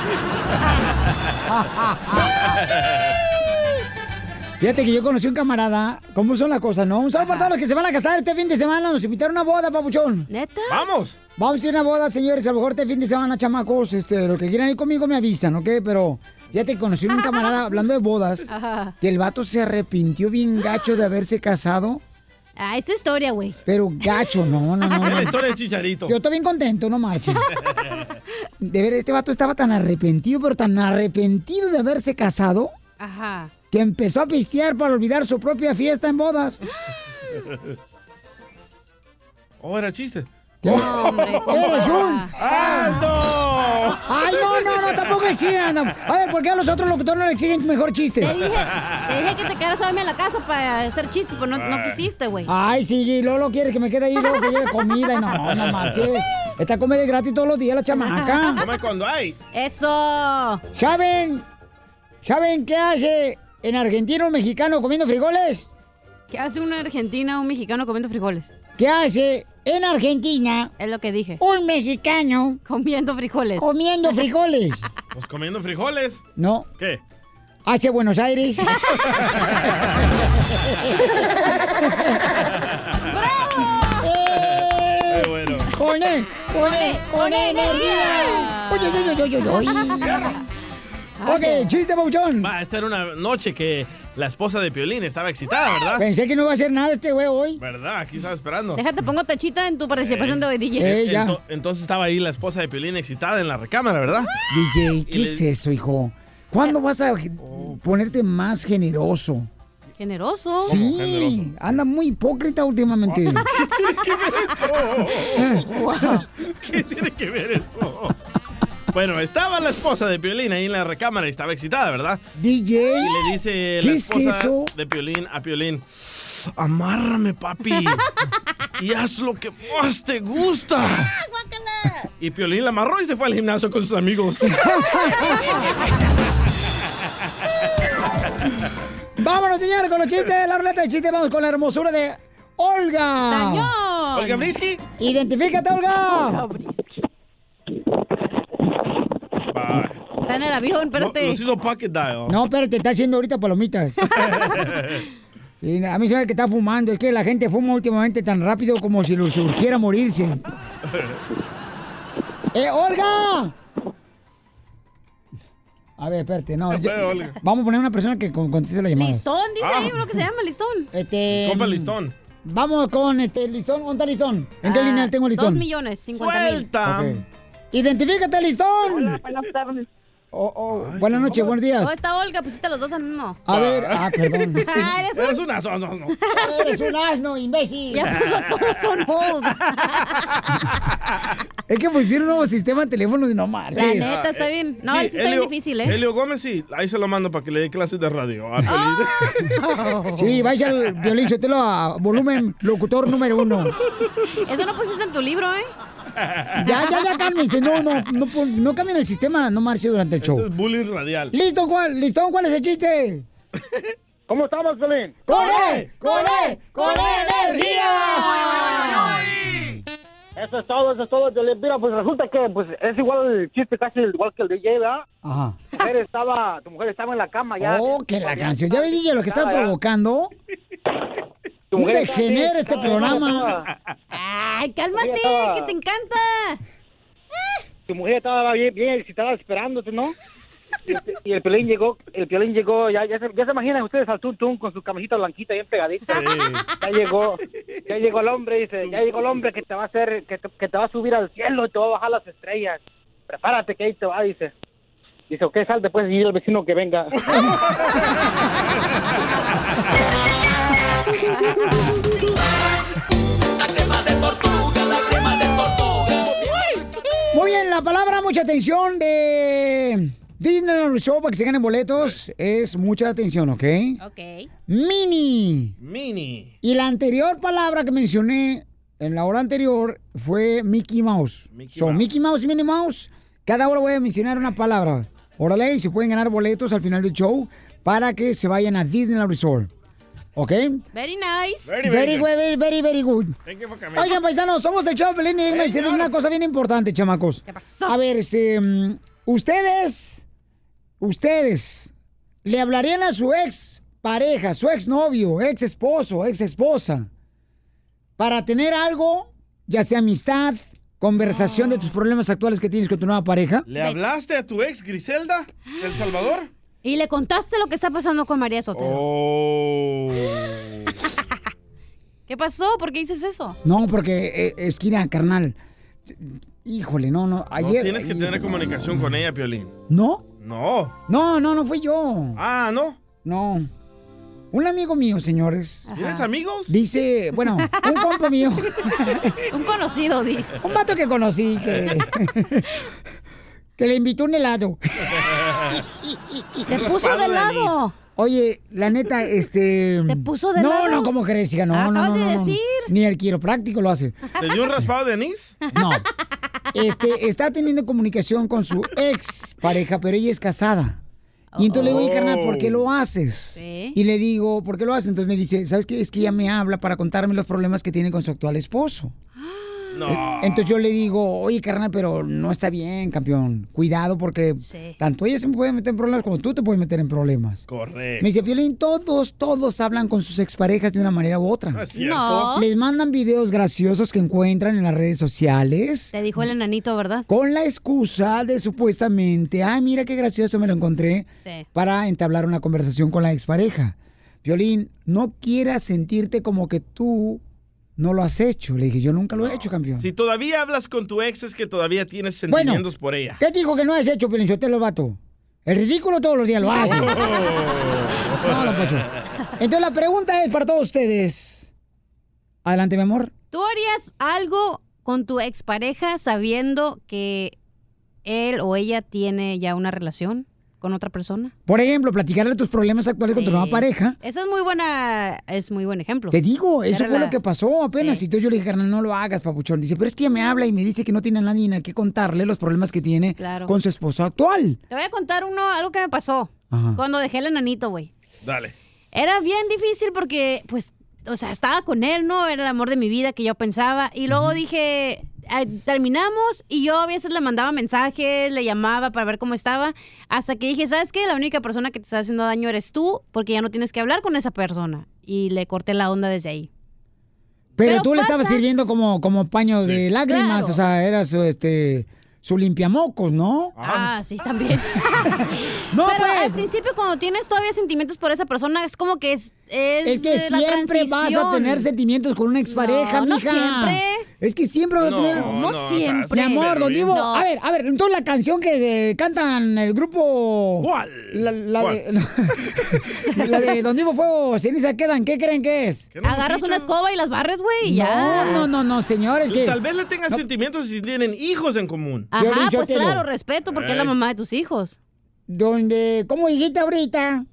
Fíjate que yo conocí un camarada. ¿Cómo son las cosas, no? Un saludo para todos los que se van a casar este fin de semana. Nos invitaron a una boda, papuchón. ¿Neta? ¡Vamos! Vamos a ir a una boda, señores. A lo mejor este fin de semana, chamacos. Este, los que quieran ir conmigo me avisan, ¿ok? Pero fíjate que conocí un camarada hablando de bodas. Ajá. Que el vato se arrepintió bien gacho de haberse casado. Ah, esa historia, güey. Pero gacho, no, no, no. La historia del chicharito. Yo estoy bien contento, no marchen. De ver, este vato estaba tan arrepentido, pero tan arrepentido de haberse casado, Ajá. que empezó a pistear para olvidar su propia fiesta en bodas. Oh, era chiste. Hombre, ¡Eres un... ¡Alto! ¡Ay, no, no, no! Tampoco exigan. A ver, ¿por qué a los otros locutores no le exigen mejor chistes? Te dije, te dije que te quedaras a verme a la casa para hacer chistes, pero no, no quisiste, güey. Ay, sí, y Lolo quiere que me quede ahí, luego que lleve comida. Y no, no marches. Esta come de gratis todos los días la chamaca. Come cuando hay. ¡Eso! ¿Saben? ¿Saben qué hace en Argentina un mexicano comiendo frijoles? ¿Qué hace una argentina un mexicano comiendo frijoles? ¿Qué hace en Argentina Es lo que dije. un mexicano Comiendo frijoles. comiendo frijoles? Pues comiendo frijoles. No, ¿Qué? hace Buenos Aires. ¡Eh! Qué bueno. Con él, con él, con energía. Oye, oye, oye, oye, oye. Ok, chiste, Pauchón. Va, esta era una noche que la esposa de Piolín estaba excitada, ¿verdad? Pensé que no iba a hacer nada este güey hoy. ¿Verdad? Aquí estaba esperando. Déjate, pongo tachita en tu participación de hoy, DJ. Eh, ya. Ento- entonces estaba ahí la esposa de Piolín excitada en la recámara, ¿verdad? DJ, ¿qué Y es le- eso, hijo? ¿Cuándo vas a ponerte más generoso? Generoso. Sí, anda muy hipócrita últimamente. ¿Qué tiene que ver eso? Bueno, estaba la esposa de Piolín ahí en la recámara y estaba excitada, ¿verdad? DJ. Y le dice ¿Qué la es esposa de Piolín a Piolín, amárrame, papi, y haz lo que más te gusta. Y Piolín la amarró y se fue al gimnasio con sus amigos. Vámonos, señores, con los chistes de la ruleta de chistes. Vamos con la hermosura de Olga. ¡Dañón! Olga Brisky. Identifícate, Olga. Está en el avión, espérate. Los hizo pocket dial. No, espérate, está haciendo ahorita palomitas. Sí, a mí se ve que está fumando. Es que la gente fuma últimamente tan rápido como si lo surgiera morirse. ¡Eh, Olga! A ver, espérate, no. No Olga. vamos a poner una persona que con- conteste la llamada. Listón, dice ahí uno que se llama Listón. Este. Compa Listón. Vamos con este listón. ¿Dónde está listón? ¿En qué Ah, línea tengo listón? Dos millones, cincuenta mil. Suelta. Identifícate, listón. Buenas tardes. Oh, oh, buenas noches, buenos días. ¿Dónde está Olga? Pusiste los dos al mismo. A ver, ah, perdón. Ah, eres Eres un... una... No, no. Eres un asno, imbécil. Ya puso todos on hold. Es que pusieron un nuevo sistema de teléfonos y no marches. La neta, está bien. No, sí, está bien difícil, ¿eh? Elio Gómez, sí. Ahí se lo mando para que le dé clases de radio. a Piolín. Sí, vaya al violín, sotelo a volumen locutor número uno. Eso no pusiste en tu libro, ¿eh? Ya, ya, ya, cálmense. No, no, no, no cambien el sistema, no marche durante el show. Esto es bullying radial. Listo, ¿cuál? ¿Listón? ¿Cuál es el chiste? ¿Cómo estamos, Pelín? ¡Con él! ¡Con él! ¡Con energía! Eso es todo, eso es todo. Mira, pues resulta que pues es igual el chiste casi igual que el de ¿verdad? Ajá. Tu mujer estaba, tu mujer estaba en la cama ya. Oh, que la canción. ¿Ya ves, DJ, lo que estás provocando? Tu mujer estaba bien degenera este programa. Ay, cálmate, estaba- que te encanta. Tu mujer estaba bien, bien excitada esperándote, ¿no? Y el, el Piolín llegó, el Piolín llegó, ya, ya, se, ya se imaginan ustedes al Tuntún con su camisita blanquita bien pegadita. Ya llegó, ya llegó el hombre, dice, ya llegó el hombre que te va a hacer, que te, que te va a subir al cielo y te va a bajar las estrellas. Prepárate que ahí te va, dice. Dice, ok, salte pues y al vecino que venga. Muy bien, la palabra, mucha atención de Disneyland Resort para que se ganen boletos. Es mucha atención, ¿ok? Ok. Mini. Mini. Y la anterior palabra que mencioné en la hora anterior fue Mickey Mouse. Mickey so, Mouse. Mickey Mouse y Minnie Mouse. Cada hora voy a mencionar una palabra. Órale, y se pueden ganar boletos al final del show para que se vayan a Disneyland Resort. ¿Ok? Very nice. Very, Very, very good, very, very, very good. Thank you for coming. Oigan, paisanos, somos el show Pelín y déjenme decirles una cosa bien importante, chamacos. ¿Qué pasó? A ver, este, mm, ustedes, ustedes, ¿le hablarían a su ex pareja, su ex novio, ex esposo, ex esposa, para tener algo, ya sea amistad, conversación de tus problemas actuales que tienes con tu nueva pareja? ¿Le hablaste a tu ex Griselda del Salvador? Y le contaste lo que está pasando con María Sotelo. Oh. ¿Qué pasó? ¿Por qué dices eso? No, porque eh, es que, mira, carnal, híjole, no, no, No ayer... tienes que tener comunicación con ella, Piolín. ¿No? No. No, no, no fui yo. Ah, ¿no? No. Un amigo mío, señores. ¿Tienes amigos? Dice, bueno, un compa mío. Un conocido, di. Un vato que conocí que, que le invitó un helado. Te puso de lado. Oye, la neta, este. ¿Te puso de no, lado? No, ¿cómo crees, hija? No, no, Acabas no, de no, no. decir. Ni el quiropráctico lo hace. ¿Te dio un raspado de anís? No. Este, está teniendo comunicación con su ex pareja, pero ella es casada. Y entonces le digo, oye, carnal, ¿por qué lo haces? Sí. Y le digo, ¿por qué lo haces? Entonces me dice, ¿sabes qué? Es que ella me habla para contarme los problemas que tiene con su actual esposo. No. Entonces yo le digo, oye, carnal, pero no está bien, campeón. Cuidado porque tanto ella se me puede meter en problemas como tú te puedes meter en problemas. Correcto. Me dice, Piolín, todos, todos hablan con sus exparejas de una manera u otra. es cierto. No. Les mandan videos graciosos que encuentran en las redes sociales. Te dijo el enanito, ¿verdad? Con la excusa de supuestamente, ay, mira qué gracioso me lo encontré, Sí. para entablar una conversación con la expareja. Violín, no quieras sentirte como que tú no lo has hecho. Le dije, yo nunca lo he hecho, campeón. Si todavía hablas con tu ex es que todavía tienes Bueno. sentimientos por ella. ¿Qué dijo que no has hecho, Piolín? Yo te lo vato. El ridículo todos los días lo hace. No. Entonces la pregunta es para todos ustedes. Adelante, mi amor. ¿Tú harías algo con tu expareja sabiendo que él o ella tiene ya una relación con otra persona? Por ejemplo, platicarle tus problemas actuales con tu nueva pareja. Esa es muy buena, es muy buen ejemplo. Te digo, eso Era fue la- lo que pasó apenas. Sí. Y entonces yo le dije, carnal, no lo hagas, papuchón. Dice, pero es que ella me habla y me dice que no tiene a nadie a qué contarle los problemas que tiene Claro. con su esposo actual. Te voy a contar uno, algo que me pasó Ajá. cuando dejé el enanito, güey. Dale. Era bien difícil porque, pues, o sea, estaba con él, ¿no? Era el amor de mi vida que yo pensaba. Y luego dije, "Ay, terminamos y yo a veces le mandaba mensajes, le llamaba para ver cómo estaba. Hasta que dije, ¿sabes qué? La única persona que te está haciendo daño eres tú porque ya no tienes que hablar con esa persona. Y le corté la onda desde ahí. Pero, Pero tú le estabas sirviendo como, como paño de lágrimas, Claro. o sea, era su, este, su limpiamocos, ¿no? Ah, sí, también. No, Pero pues. al principio, cuando tienes todavía sentimientos por esa persona, es como que es. Es, Es que la siempre vas a tener sentimientos con una expareja, No, no mija. siempre. Es que siempre vas a No, tener. no, No siempre. Mi amor, don Divo. No. A ver, a ver, entonces la canción que eh, cantan el grupo. ¿Cuál? La, la de. la de Don Divo Fuego, ceniza quedan. ¿Qué creen que es? Agarras una escoba y las barres, güey, ya. No, no, no, no, señores. Que... Tal vez le tengan sentimientos si tienen hijos en común. Ajá, pues claro, respeto, porque es la mamá de tus hijos. Donde, ¿cómo dijiste ahorita?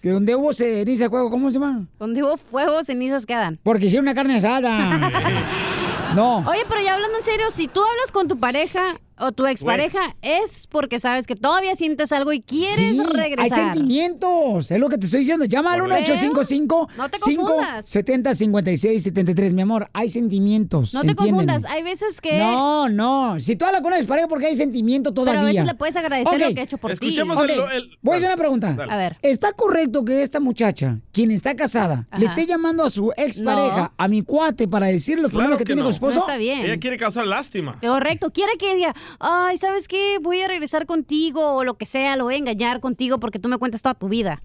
Que donde hubo ceniza fuego, ¿cómo se llama? Donde hubo fuego, cenizas quedan. Porque hicieron una carne asada. no. Oye, pero ya hablando en serio, si tú hablas con tu pareja o tu expareja, es porque sabes que todavía sientes algo y quieres Sí, regresar. Hay sentimientos, es lo que te estoy diciendo. Llama al Correcto. 1855 No te confundas. 70 56 73, mi amor. Hay sentimientos. No te entiéndeme. confundas, hay veces que... No, no. Si tú hablas con una expareja porque hay sentimiento todavía. Pero a veces le puedes agradecer lo que ha hecho por Escuchemos ti. el- Ok, el- Voy a hacer una pregunta. Dale. A ver. ¿Está correcto que esta muchacha, quien está casada, le esté llamando a su expareja, No. a mi cuate, para decirle los problemas Claro que, que tiene no. con su esposo? No está bien. Ella quiere causar lástima. Correcto, quiere que diga, ay, ¿sabes qué? Voy a regresar contigo o lo que sea, lo voy a engañar contigo porque tú me cuentas toda tu vida.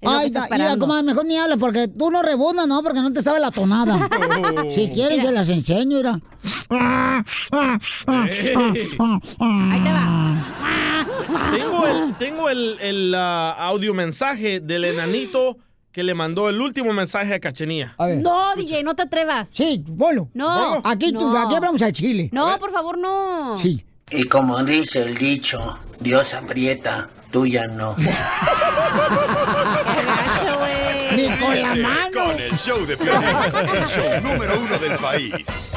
Es Ay, está mira, comadre, mejor ni habla porque tú no rebundas, ¿no? Porque no te sabe la tonada. si quieren, se las enseño, mira. Ahí te va. Tengo el, tengo el, el, ah, audio mensaje del enanito que le mandó el último mensaje a Cachenía. A ver. No, DJ, no te atrevas. Sí, ponlo. No. Aquí, tú- aquí hablamos al chile. No, por favor, no. Sí. Y como dice el dicho, Dios aprieta, tú ya no. Ni con la mano. Con el show de Piolín, el show número uno del país.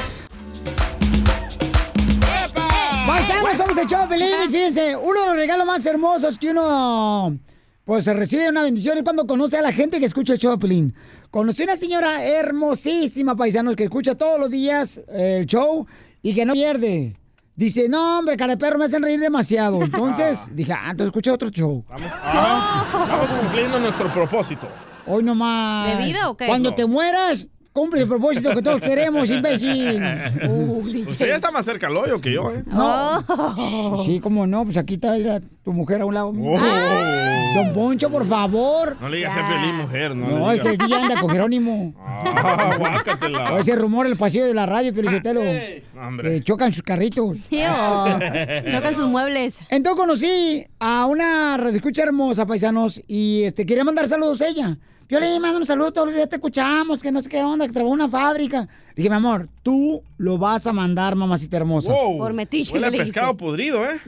Paisanos, somos el show Pelín y fíjense, uno de los regalos más hermosos que uno pues se recibe una bendición es cuando conoce a la gente que escucha el show Pelín. Conocí una señora hermosísima, paisanos, que escucha todos los días el show y que no pierde. Dice, no, hombre, cara de perro, me hacen reír demasiado. Entonces, dije, ah, entonces escucha otro show. Ah, Estamos cumpliendo nuestro propósito. Hoy nomás. ¿De vida o qué? Cuando No. te mueras, cumple el propósito que todos queremos, imbécil. Uh, Usted ya está más cerca al hoyo que yo, ¿eh? No. Oh. Sí, cómo no, pues aquí está mira, tu mujer a un lado. mío. Oh. Don Poncho, por favor. No le digas a Piolín mujer, no, No, le es que el día anda con Jerónimo. Ah, guácatela. O ese rumor el pasillo de la radio, Pelizotelo. Ey, no, eh, chocan sus carritos. Chocan sus muebles. Entonces conocí a una radioescucha hermosa, paisanos, y este quería mandar saludos a ella. Yo le mando un saludo todos los días, te escuchamos, que no sé qué onda, que trabaja en una fábrica. Le dije, mi amor, tú lo vas a mandar, mamacita hermosa. Wow. Por metiche, Huele a pescado podrido, ¿eh?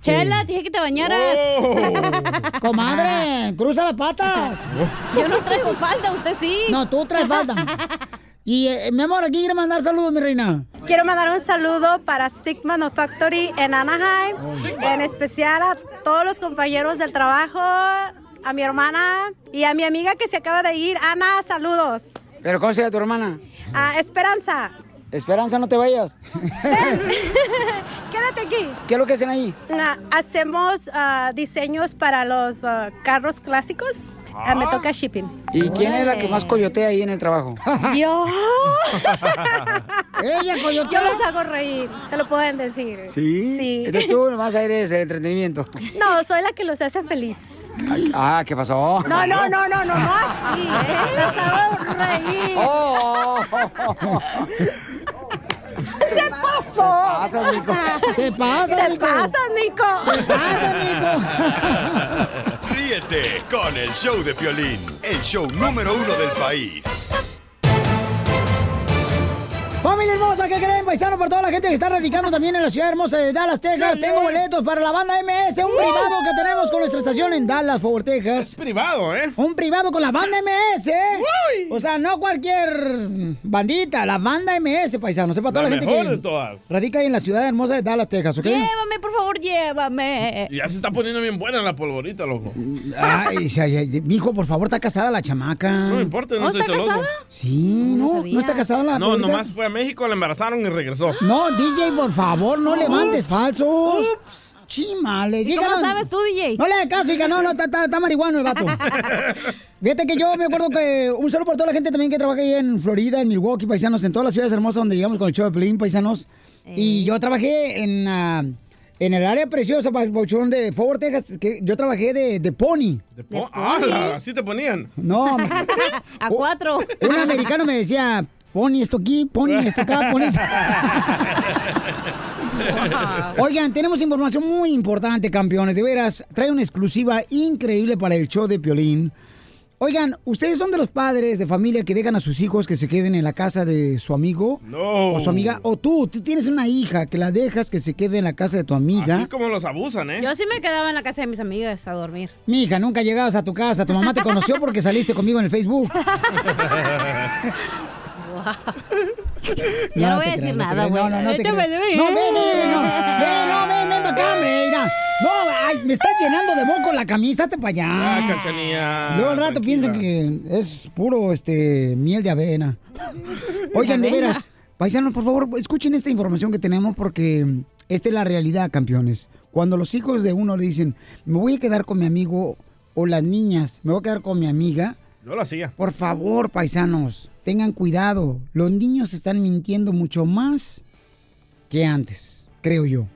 Chela, te dije que te bañaras. Comadre, cruza las patas. Yo no traigo falda, usted sí. No, tú traes falda. Y, eh, mi amor, aquí quiere mandar saludos, mi reina. Quiero mandar un saludo para Sigma Factory en Anaheim, en especial a todos los compañeros del trabajo, a mi hermana y a mi amiga que se acaba de ir. Ana, saludos. ¿Pero cómo se llama tu hermana? A Esperanza, Esperanza, no te vayas. quédate aquí. ¿Qué es lo que hacen ahí? Ah, hacemos ah, diseños para los ah, carros clásicos. Ah, me toca shipping. ¿Y quién es la que más coyotea ahí en el trabajo? Yo. Ella coyotea. Yo los hago reír, te lo pueden decir. ¿Sí? Sí. Entonces tú nomás eres el entretenimiento. No, soy la que los hace feliz. Ah, ¿qué pasó? No, no, no, no, no, no así, ¿eh? Oh. ¿Qué pasó? pasas, Nico? ¿Qué pasa, ¿Qué Nico? pasas, Nico? ¿Qué pasa, Ríete con el show de Piolín, el show número uno del país. Familia hermosa, ¿qué creen, paisano? Por toda la gente que está radicando también en la ciudad hermosa de Dallas, Texas. Tengo boletos para la banda MS, un privado que tenemos con nuestra estación en Dallas, Fort Texas. Privado, ¿eh? Un privado con la banda MS. O sea, no cualquier bandita, la banda MS, paisano. Sepa toda La la, gente que de radica ahí en la ciudad hermosa de Dallas, Texas, ¿ok? Llévame, por favor, llévame. Ya se está poniendo bien buena la polvorita, loco. Ay, ay, ay, mijo, por favor, está casada la chamaca. No me importa, no ¿Oh, estoy está celoso. casada? Sí, no, no, está casada la No, nomás fue a México, la embarazaron y regresó. No, DJ, por favor, no levantes falsos. Chimale. ¿Y cómo sabes tú, DJ? No le hagas caso, hija, no, no, está, está- está marihuano el vato. Fíjate que yo me acuerdo que un saludo por toda la gente también que trabaja ahí en Florida, en Milwaukee, paisanos, en todas las ciudades hermosas donde llegamos con el show de Pelín, paisanos. Y yo trabajé en, ah, en el área preciosa, pa- Pauchón, de Fort Texas, que yo trabajé de, de pony. Oh, ¡Hala! Así te ponían. No, A cuatro. un americano me decía, pony esto aquí, pony esto acá, pony esto Oigan, tenemos información muy importante, campeones. De veras, trae una exclusiva increíble para el show de Piolín. Oigan, ¿ustedes son de los padres de familia que dejan a sus hijos que se queden en la casa de su amigo? No. O su amiga. O tú, tú tienes una hija que la dejas que se quede en la casa de tu amiga. Así como los abusan, ¿eh? Yo sí me quedaba en la casa de mis amigas a dormir. Mi hija, nunca llegabas a tu casa. Tu mamá te conoció porque saliste conmigo en el Facebook. Ya no voy a decir nada, güey. No, no, no te creas. No, ven, ven, no. Ven, no, ven, ven acá, hombre. mira. No, ay, me estás llenando de moco la camisa, te para allá. Ah, cachanilla. Luego al rato piensan que es puro este miel de avena. Oigan, de veras, paisanos, por favor, escuchen esta información que tenemos porque esta es la realidad, campeones. Cuando los hijos de uno le dicen, me voy a quedar con mi amigo, o las niñas, me voy a quedar con mi amiga, Yo lo hacía. por favor, paisanos, tengan cuidado. Los niños están mintiendo mucho más que antes, creo yo.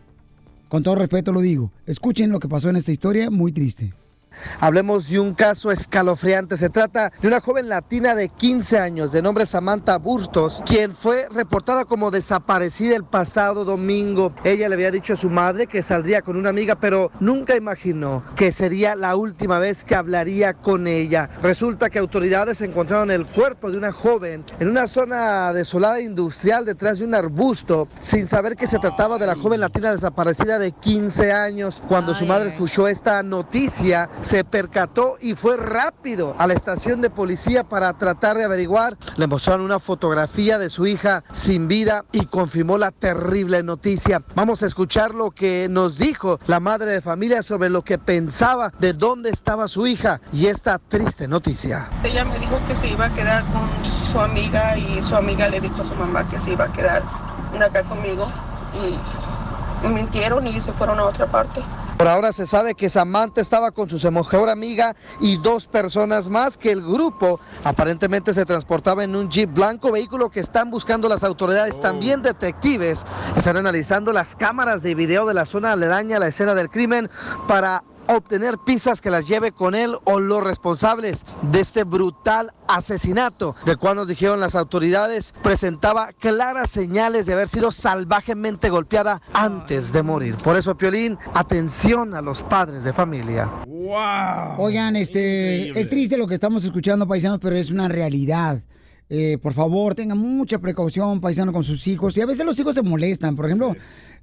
Con todo respeto lo digo. Escuchen lo que pasó en esta historia muy triste. Hablemos de un caso escalofriante. Se trata de una joven latina de 15 años, de nombre Samantha Bustos, quien fue reportada como desaparecida el pasado domingo. Ella le había dicho a su madre que saldría con una amiga, pero nunca imaginó que sería la última vez que hablaría con ella. Resulta que autoridades encontraron el cuerpo de una joven en una zona desolada industrial detrás de un arbusto, sin saber que se trataba de la joven latina desaparecida de 15 años. Cuando su madre escuchó esta noticia, se percató y fue rápido a la estación de policía para tratar de averiguar. Le mostraron una fotografía de su hija sin vida y confirmó la terrible noticia. Vamos a escuchar lo que nos dijo la madre de familia sobre lo que pensaba de dónde estaba su hija y esta triste noticia. Ella me dijo que se iba a quedar con su amiga y su amiga le dijo a su mamá que se iba a quedar acá conmigo y mintieron y se fueron a otra parte. Por ahora se sabe que Samantha estaba con su mejor amiga y dos personas más, que el grupo aparentemente se transportaba en un jeep blanco, vehículo que están buscando las autoridades. También detectives están analizando las cámaras de video de la zona aledaña a la escena del crimen para obtener pistas que las lleve con él o los responsables de este brutal asesinato, del cual nos dijeron las autoridades, presentaba claras señales de haber sido salvajemente golpeada antes de morir. Por eso, Piolín, atención a los padres de familia. Oigan, este, es triste lo que estamos escuchando, paisanos, pero es una realidad. Eh, por favor, tengan mucha precaución, paisano, con sus hijos. Y a veces los hijos se molestan. Por ejemplo,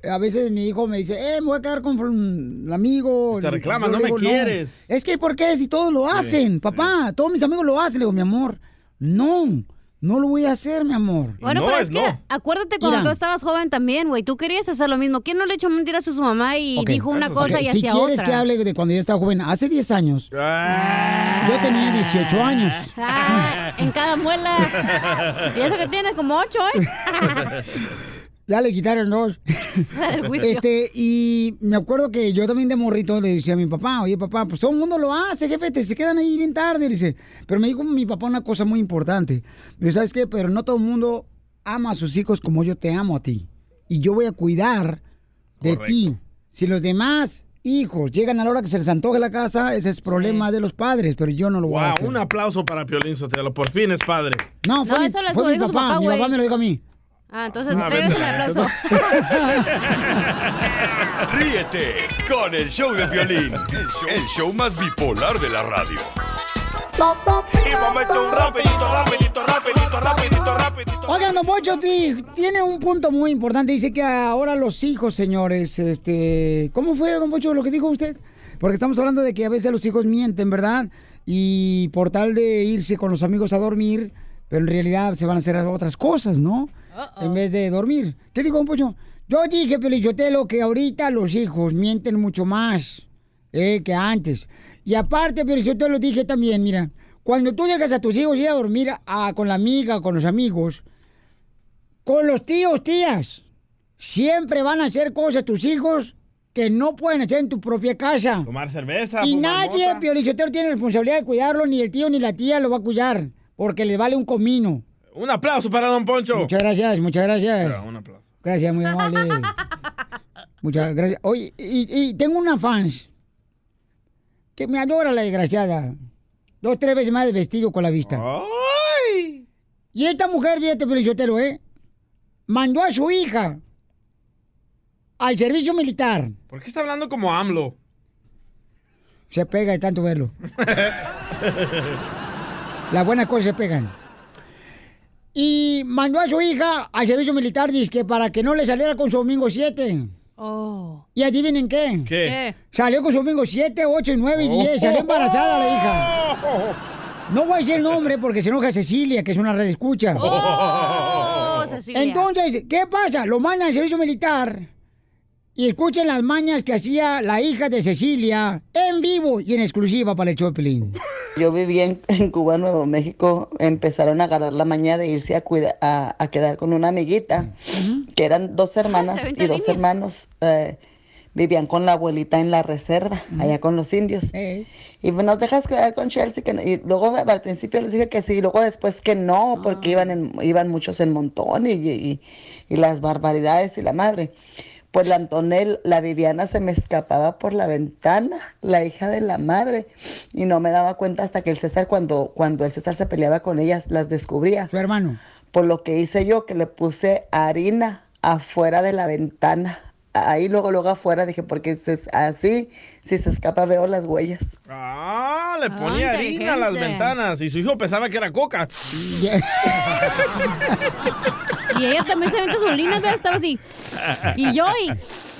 a veces mi hijo me dice, eh, me voy a quedar con un amigo. Te reclama, no me quieres. Es que, ¿por qué? Si todos lo hacen, papá. Todos mis amigos lo hacen. Le digo, mi amor, no, no lo voy a hacer, mi amor. Bueno, pero es, que acuérdate cuando Mira. tú estabas joven también, güey. Tú querías hacer lo mismo. ¿Quién no le echó mentiras a su mamá y dijo una cosa y Si hacía quieres otra? que hable de cuando yo estaba joven, hace 10 años, yo tenía 18 años. Ah, en cada muela. Y eso que tiene como ocho, ¿eh? Ya le quitaron dos. Este, y me acuerdo que yo también de morrito le decía a mi papá, oye papá, pues todo el mundo lo hace, jefe, te se quedan ahí bien tarde. Le dice, pero me dijo mi papá una cosa muy importante. Me dice, ¿sabes qué? Pero no todo el mundo ama a sus hijos como yo te amo a ti. Y yo voy a cuidar de ti. Si los demás hijos llegan a la hora que se les antoje la casa, ese es problema de los padres, pero yo no lo voy a hacer. un aplauso para Piolín Sotelo. Por fin es padre. No, fue, No, eso lo fue mi papá, papá, mi papá me lo dijo a mí. Ah, entonces regresa el vete. aplauso. Ríete con el show de Piolín, el show, el show más bipolar de la radio. Y un rapidito, rapidito, rapidito, rapidito, rapidito. Oigan, don Poncho ti- tiene un punto muy importante. Dice que ahora los hijos, señores, este... ¿Cómo fue, don Poncho, lo que dijo usted? Porque estamos hablando de que a veces los hijos mienten, ¿verdad? Y por tal de irse con los amigos a dormir, pero en realidad se van a hacer otras cosas, ¿no? En vez de dormir. ¿Qué dijo, don Poncho? Yo dije, Pelichotelo, que ahorita los hijos mienten mucho más eh, que antes. Y aparte, pero yo te lo dije también, mira, cuando tú dejas a tus hijos ir a dormir a- con la amiga, con los amigos, con los tíos, tías, siempre van a hacer cosas tus hijos que no pueden hacer en tu propia casa. Tomar cerveza. Y nadie. Piolichotero, tiene responsabilidad de cuidarlo, ni el tío ni la tía lo va a cuidar, porque le vale un comino. Un aplauso para Don Poncho. Muchas gracias, muchas gracias. Pero, un aplauso. Gracias, muy amable. Muchas gracias. Oye, y, y tengo una fans que me adora la desgraciada. Dos, tres veces más de vestido con la vista. Y esta mujer, fíjate, Pelichotero, ¿eh? Mandó a su hija al servicio militar. ¿Por qué está hablando como AMLO? Se pega de tanto verlo. Las buenas cosas se pegan. Y mandó a su hija al servicio militar, dice que para que no le saliera con su domingo 7. Oh. ¿Y adivinen qué? ¿Qué? ¿Qué? Salió con su domingo 7, 8, 9 y 10. Salió embarazada la hija. No voy a decir el nombre porque se enoja Cecilia, que es una red escucha. Oh, Cecilia. Entonces, ¿qué pasa? Lo mandan al servicio militar. Y escuchen las mañas que hacía la hija de Cecilia en vivo y en exclusiva para el Choplin. Yo vivía en, en Cuba, Nuevo México. Empezaron a agarrar la mañana de irse a, cuida- a, a quedar con una amiguita, que eran dos hermanas y dos líneas. hermanos. eh, vivían con la abuelita en la reserva, allá con los indios. Y pues, nos dejas quedar con Chelsea. Que no- y luego al principio les dije que sí, y luego después que no, porque iban, en- iban muchos en montón y, y- y las barbaridades y la madre. Pues la Antonel, la Viviana se me escapaba por la ventana, la hija de la madre, y no me daba cuenta hasta que el César, cuando, cuando el César se peleaba con ellas, las descubría. Su hermano. Por lo que hice yo, que le puse harina afuera de la ventana. Ahí luego, luego afuera, dije, porque se- así, si se escapa, veo las huellas. Ah, le ponía Ah, harina a las ventanas y su hijo pensaba que era coca. Y ella también se avienta sus líneas, ¿verdad? Estaba así. Y yo, y...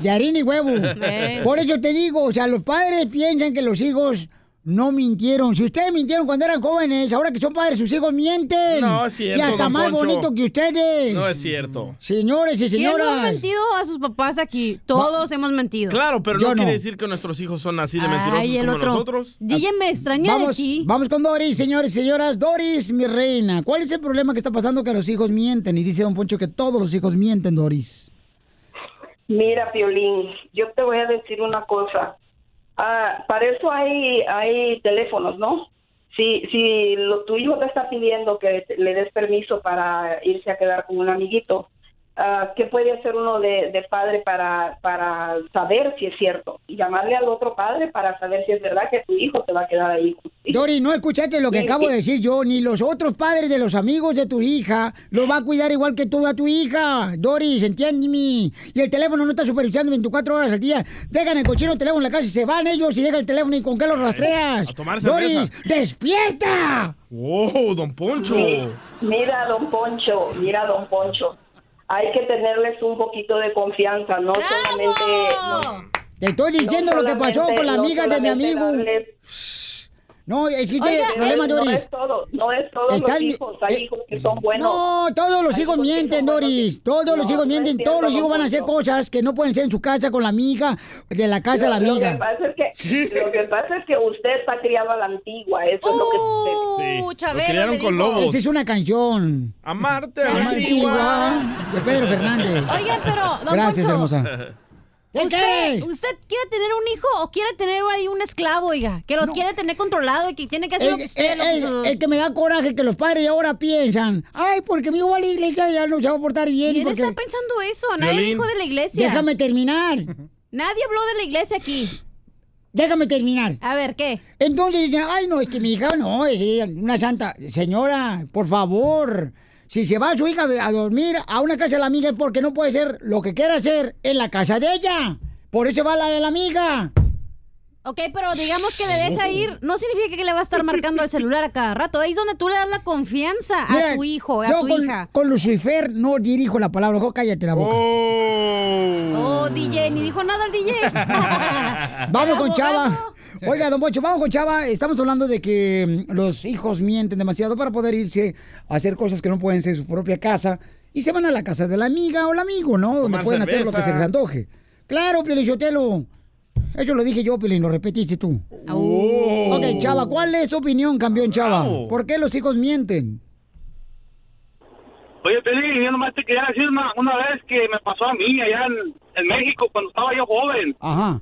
De harina y huevo. Eh. Por eso te digo, o sea, los padres piensan que los hijos no mintieron. Si ustedes mintieron cuando eran jóvenes, ahora que son padres, sus hijos mienten. No, es cierto, Y hasta más Poncho. bonito que ustedes. No es cierto. Señores y ¿Quién no señoras. ha mentido a sus papás aquí? Todos hemos mentido. Claro, pero Yo no, no. quiere decir que nuestros hijos son así de mentirosos Ay, el como otro. nosotros. DJ, me extraña Vamos, de ti. vamos con Doris, señores y señoras. Doris, mi reina. ¿Cuál es el problema que está pasando que los hijos mienten? Y dice Don Poncho que todos los hijos mienten, Doris. Mira, Piolín, yo te voy a decir una cosa. Ah, para eso hay, hay teléfonos, ¿no? Si, si lo, tu hijo te está pidiendo que te- le des permiso para irse a quedar con un amiguito, ah, ¿qué puede hacer uno de, de padre para, para saber si es cierto? Y llamarle al otro padre para saber si es verdad que tu hijo te va a quedar ahí. Dori, no escuchaste lo que Sí, acabo sí. de decir yo, ni los otros padres de los amigos de tu hija lo va a cuidar igual que tú a tu hija. Doris, entiéndeme. Y el teléfono no está supervisando 24 horas al día. Dejan el cochino teléfono en la casa y se van ellos y dejan el teléfono y con qué lo rastreas. A tomar Doris, despierta. ¡Wow, don Poncho! Mi- Mira, don Poncho, mira, don Poncho. Hay que tenerles un poquito de confianza, no solamente... no- Te estoy diciendo no lo que pasó con la no amiga de mi amigo. darles- No, es que Oiga, el problema, es- no Doris. es todo, no es todos Están- los hijos, hay eh, hijos que son buenos. No, todos los hijos mienten. Doris. Todos los hijos no mienten. Todos los hijos van a hacer cosas que no pueden hacer en su casa con la amiga, de la casa a la Lo- Lo que amiga. pasa es que, lo que, pasa es que usted está criado a la antigua, eso es lo que sucede. Sí, lo criaron con lobos. Esa es una canción. Amarte a La antigua antigua. de Pedro Fernández. Oigan, pero, don Gracias, Poncho, hermosa. ¿Qué ¿Usted? ¿Usted quiere tener un hijo o quiere tener ahí un esclavo, oiga? Que lo quiere tener controlado y que tiene que hacer lo El, que usted... lo que el- su- el que me da coraje que los padres ahora piensan, ay, porque mi hijo va a la iglesia ya no se va a portar bien. ¿Quién porque... está pensando eso? Nadie Violín, dijo de la iglesia. Déjame terminar. Nadie habló de la iglesia aquí. Déjame terminar. A ver, ¿qué? Entonces dicen, ay, no, es que mi hija no, es una santa. Señora, por favor, si se va su hija a dormir a una casa de la amiga es porque no puede ser lo que quiera hacer en la casa de ella. Por eso va a la de la amiga. Ok, pero digamos que le deja ir, no significa que le va a estar marcando el celular a cada rato. Ahí es donde tú le das la confianza a Mira, tu hijo, a yo tu con, hija. Con Lucifer no dirijo la palabra, mejor cállate la boca. Oh, DJ, ni dijo nada el DJ. Vamos con Chava. Oiga, don Pocho, vamos con Chava. Estamos hablando de que mm, los hijos mienten demasiado para poder irse a hacer cosas que no pueden ser en su propia casa. Y se van a la casa de la amiga o el amigo, ¿no? Donde pueden hacer lo que se les antoje. Claro, Pielichotelo. Eso lo dije yo, Pielín, lo repetiste tú. Oh. Ok, Chava, ¿cuál es tu opinión, campeón Chava? ¿Por qué los hijos mienten? Oye, Pelín, yo nomás te quería decir una, una vez que me pasó a mí allá en, en México cuando estaba yo joven. Ajá.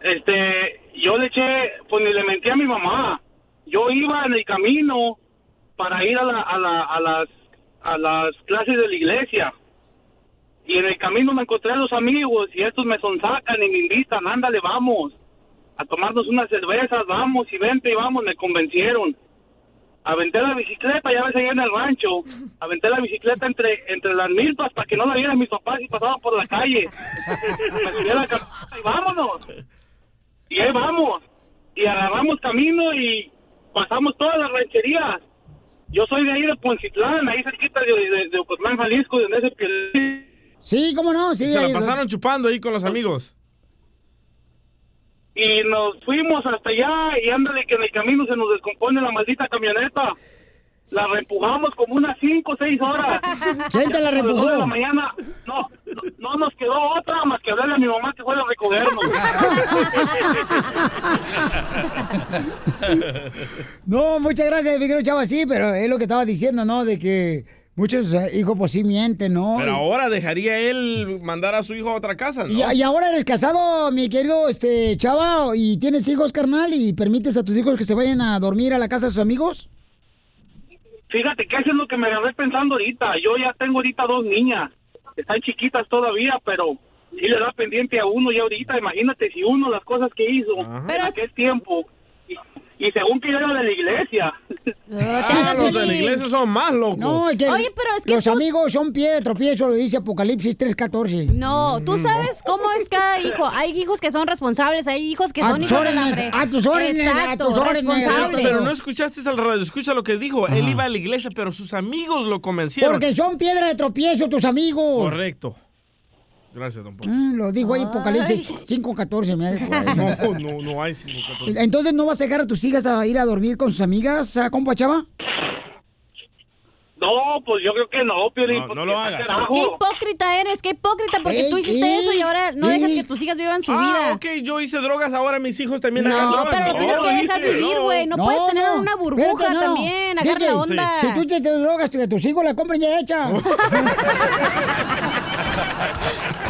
Este, yo le eché, pues ni le mentí a mi mamá. Yo iba en el camino para ir a, la, a, la, a, las, a las clases de la iglesia. Y en el camino me encontré a los amigos y estos me sonsacan y me invitan, ándale, vamos a tomarnos unas cervezas, vamos y vente y vamos, me convencieron. Aventé la bicicleta, ya ves allá en el rancho, aventé la bicicleta entre entre las milpas para que no la vieran mis papás y pasaban por la calle. Me subí a la camioneta y vámonos. Y ahí vamos. Y agarramos camino y pasamos todas las rancherías. Yo soy de ahí de Poncitlán, ahí cerquita de, de, de Ocotlán, Jalisco, donde ese que Sí, ¿cómo no? Sí, se ahí- la pasaron chupando ahí con los amigos. y nos fuimos hasta allá y ándale que en el camino se nos descompone la maldita camioneta. La reempujamos como unas 5 o 6 horas. ¿Quién te la de mañana no, no, no nos quedó otra más que hablarle a mi mamá que fuera a recogernos. No, muchas gracias, mi querido Chava, sí, pero es lo que estaba diciendo, ¿no? De que muchos eh, hijos pues sí mienten, ¿no? Pero ahora dejaría él mandar a su hijo a otra casa, ¿no? Y, y ahora eres casado, mi querido este Chava, y tienes hijos, carnal, y permites a tus hijos que se vayan a dormir a la casa de sus amigos. Fíjate que eso es lo que me agarré pensando ahorita. Yo ya tengo ahorita dos niñas. Están chiquitas todavía, pero sí le da pendiente a uno ya ahorita. Imagínate si uno las cosas que hizo Pero en aquel tiempo. Y, según que yo era de la iglesia. Ah, los de la iglesia son más locos. No, es que Oye, pero es que los tú- amigos son pie de tropiezo, lo dice Apocalipsis 3.14. No, tú sabes cómo es cada hijo. Hay hijos que son responsables, hay hijos que A son tus hijos a tus órdenes, a Exacto, tus órdenes, responsables. Pero no escuchaste al radio, escucha lo que dijo. Él iba a la iglesia, pero sus amigos lo convencieron. Porque son piedra de tropiezo tus amigos. Correcto. Gracias, don Poncho. Mm, lo dijo ahí Apocalipsis 5.14. me dijo ahí. No, no, no hay 514. Entonces, ¿no vas a dejar a tus hijas a ir a dormir con sus amigas, a compa Chava? No, pues yo creo que no, Piolín. No, no lo hagas. Qué hipócrita eres, qué hipócrita, porque Ey, tú hiciste ey, eso y ahora no dejas que tus hijas vivan su ah, vida. ok, yo hice drogas, ahora mis hijos también hagan No, drogas. pero lo tienes que dejar vivir, güey. No, puedes tener una burbuja no. también. Agarra la onda. Si tú te, te drogas, que tus hijos la compren ya hecha.